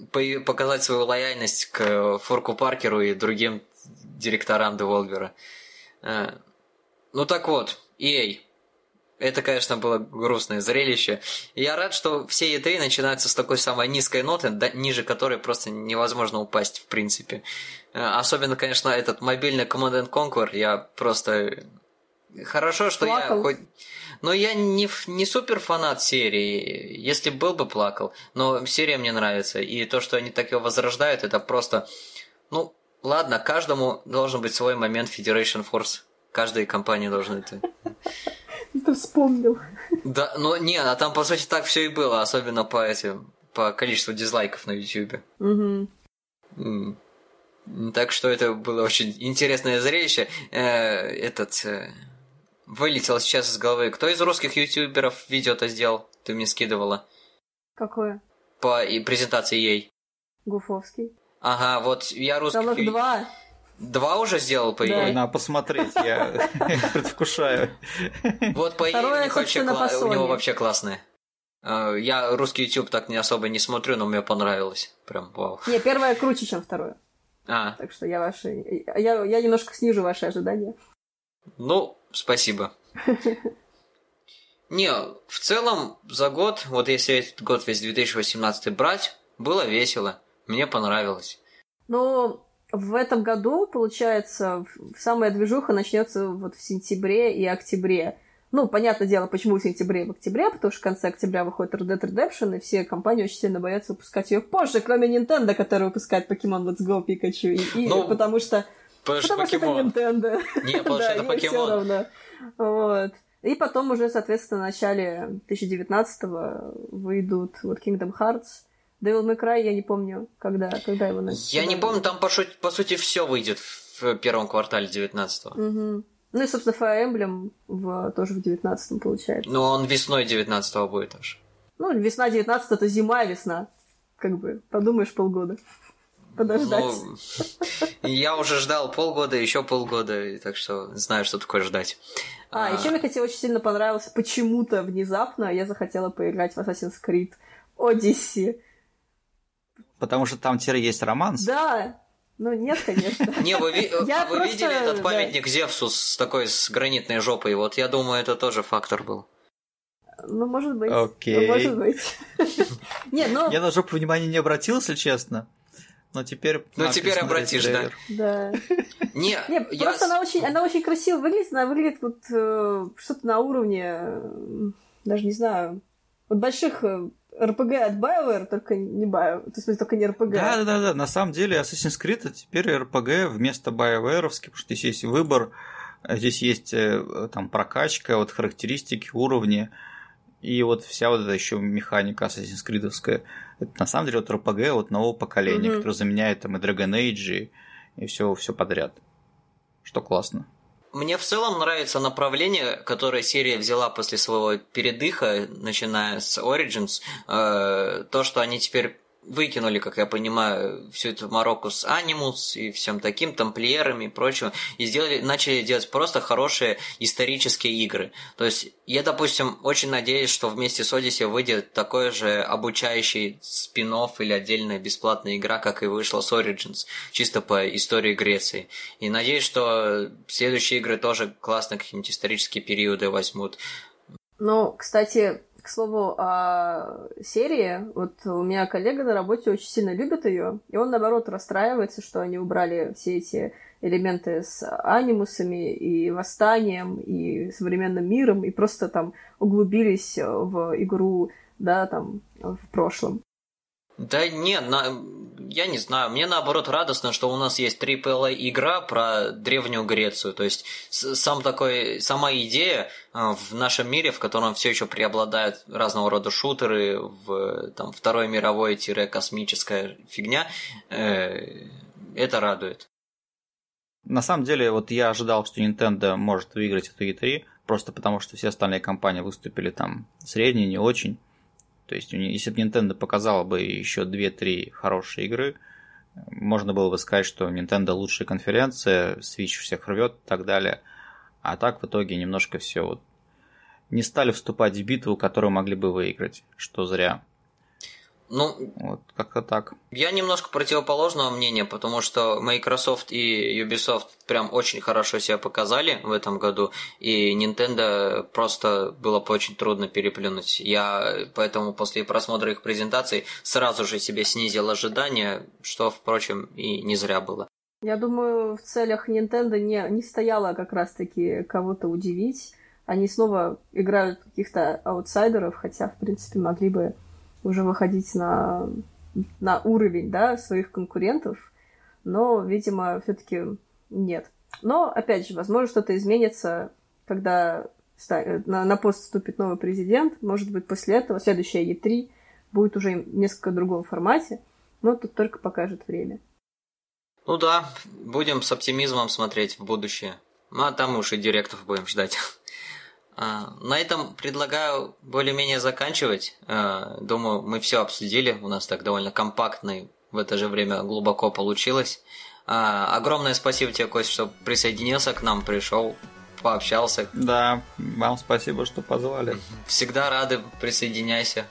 показать свою лояльность к Форку Паркеру и другим директорам Деволвера. Э, ну так вот, EA. Это, конечно, было грустное зрелище. И я рад, что все E3 начинаются с такой самой низкой ноты, ниже которой просто невозможно упасть в принципе. Э, особенно, конечно, этот мобильный Command Conquer. Я просто Хорошо, что плакал. я хоть... Но я не, не супер фанат серии. Если был бы, плакал. Но серия мне нравится. И то, что они так ее возрождают, это просто... Ну, ладно, каждому должен быть свой момент Federation Force. Каждой компании должна это...
Ты вспомнил.
Да, но не, а там, по сути, так все и было. Особенно по этим... По количеству дизлайков на YouTube.
Угу.
Так что это было очень интересное зрелище. Э, этот... Э, вылетело сейчас из головы. Кто из русских ютуберов видео-то сделал? Ты мне скидывала.
Какое?
По и презентации ей.
Гуфовский.
Ага, вот я русский.
Их два.
Два уже сделал, по идее?
Да. Надо посмотреть, я предвкушаю.
Вот, по идее, у, них вообще, у него вообще классные. А, я русский YouTube так не особо не смотрю, но мне понравилось. Прям вау.
Не, первое круче, чем второе.
А.
Так что я ваши... Я, я немножко снижу ваши ожидания.
Ну, спасибо. Не, в целом, за год, вот если этот год весь 2018 брать, было весело. Мне понравилось.
Ну, в этом году, получается, самая движуха начнется вот в сентябре и октябре. Ну, понятное дело, почему в сентябре и в октябре, потому что в конце октября выходит Red Dead Redemption, и все компании очень сильно боятся выпускать ее позже, кроме Nintendo, который выпускает Pokemon Let's Go Pikachu, и, и ну, потому что...
Потому,
потому что это Nintendo.
Не, потому что это Pokemon.
Вот. И потом уже, соответственно, в начале 2019-го выйдут вот Kingdom Hearts, Devil May Cry, я не помню, когда, когда его
начали. Я не помню, там, по, сути, по сути, все выйдет в первом квартале 19-го.
Угу. Ну и, собственно, Fire Emblem в, тоже в 19-м получается.
Ну, он весной 19-го будет аж.
Ну, весна 19 это зима, весна. Как бы, подумаешь, полгода. Подождать. Ну,
я уже ждал полгода, еще полгода, так что знаю, что такое ждать.
А, а... еще мне, кстати, очень сильно понравилось, почему-то внезапно я захотела поиграть в Assassin's Creed Odyssey.
Потому что там теперь есть романс?
Да, ну нет, конечно.
Не, вы, я вы просто... видели этот памятник да. Зевсу с такой с гранитной жопой? Вот я думаю, это тоже фактор был.
Ну, может быть.
Окей.
Ну, может быть.
не, ну... Я на жопу внимания не обратил, если честно. Но теперь...
Ну, теперь обратишь, да?
Да.
Не,
не я... просто она очень, она очень красиво выглядит. Она выглядит вот э, что-то на уровне, даже не знаю, вот больших э, РПГ от BioWare, только не Bio, то есть только не РПГ.
Да, да, да. На самом деле Assassin's Creed это теперь РПГ вместо BioWare, потому что здесь есть выбор, здесь есть э, там прокачка, вот характеристики, уровни, и вот вся вот эта еще механика Assassin's Creed. Это на самом деле вот РПГ вот нового поколения, mm-hmm. который заменяет там и Dragon Age, и, и все, все подряд. Что классно.
Мне в целом нравится направление, которое серия взяла после своего передыха, начиная с Origins. Э, то, что они теперь выкинули, как я понимаю, всю эту Марокко с Анимус и всем таким, тамплиерами и прочего, и сделали, начали делать просто хорошие исторические игры. То есть я, допустим, очень надеюсь, что вместе с Odyssey выйдет такой же обучающий спин или отдельная бесплатная игра, как и вышла с Origins, чисто по истории Греции. И надеюсь, что следующие игры тоже классно какие-нибудь исторические периоды возьмут.
Ну, кстати, к слову о серии, вот у меня коллега на работе очень сильно любит ее, и он, наоборот, расстраивается, что они убрали все эти элементы с анимусами и восстанием, и современным миром, и просто там углубились в игру, да, там, в прошлом.
Да нет, на... я не знаю. Мне наоборот радостно, что у нас есть AAA игра про древнюю Грецию. То есть сам такой, сама идея а, в нашем мире, в котором все еще преобладают разного рода шутеры, в там, Второй мировой-космическая фигня, э, это радует.
На самом деле, вот я ожидал, что Nintendo может выиграть эту E3, просто потому что все остальные компании выступили там средние, не очень. То есть, если бы Nintendo показала бы еще 2-3 хорошие игры, можно было бы сказать, что Nintendo лучшая конференция, Switch всех рвет и так далее. А так в итоге немножко все вот не стали вступать в битву, которую могли бы выиграть, что зря.
Ну,
вот как-то так.
Я немножко противоположного мнения, потому что Microsoft и Ubisoft прям очень хорошо себя показали в этом году, и Nintendo просто было бы очень трудно переплюнуть. Я поэтому после просмотра их презентаций сразу же себе снизил ожидания, что, впрочем, и не зря было.
Я думаю, в целях Nintendo не, не стояло как раз-таки кого-то удивить. Они снова играют каких-то аутсайдеров, хотя, в принципе, могли бы уже выходить на, на уровень да, своих конкурентов, но, видимо, все-таки нет. Но, опять же, возможно, что-то изменится, когда на, на пост вступит новый президент. Может быть, после этого следующая E3 будет уже в несколько другом формате, но тут только покажет время.
Ну да, будем с оптимизмом смотреть в будущее. Ну а там уж и директов будем ждать. А, на этом предлагаю более-менее заканчивать. А, думаю, мы все обсудили. У нас так довольно компактно и в это же время глубоко получилось. А, огромное спасибо тебе, Кость, что присоединился к нам, пришел, пообщался.
Да, вам спасибо, что позвали.
Всегда рады, присоединяйся.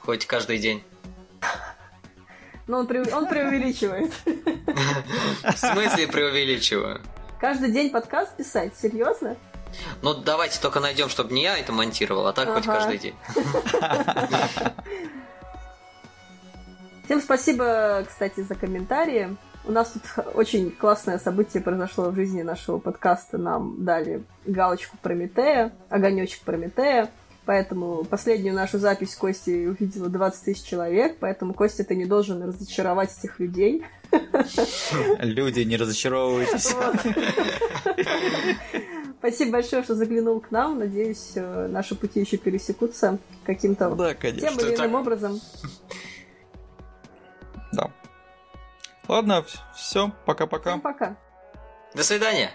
Хоть каждый день.
Но он, пре- он преувеличивает.
В смысле преувеличиваю?
Каждый день подкаст писать? Серьезно?
Ну, давайте только найдем, чтобы не я это монтировал, а так хоть
Ага.
каждый день.
Всем спасибо, кстати, за комментарии. У нас тут очень классное событие произошло в жизни нашего подкаста. Нам дали галочку Прометея, огонечек Прометея. Поэтому последнюю нашу запись Кости увидела 20 тысяч человек. Поэтому, Костя, ты не должен разочаровать этих людей.
Люди, не разочаровывайтесь.
Вот. Спасибо большое, что заглянул к нам. Надеюсь, э, наши пути еще пересекутся каким-то
Да,
тем или иным
так?
образом.
Да. Ладно, все, пока-пока.
Всем пока.
До свидания.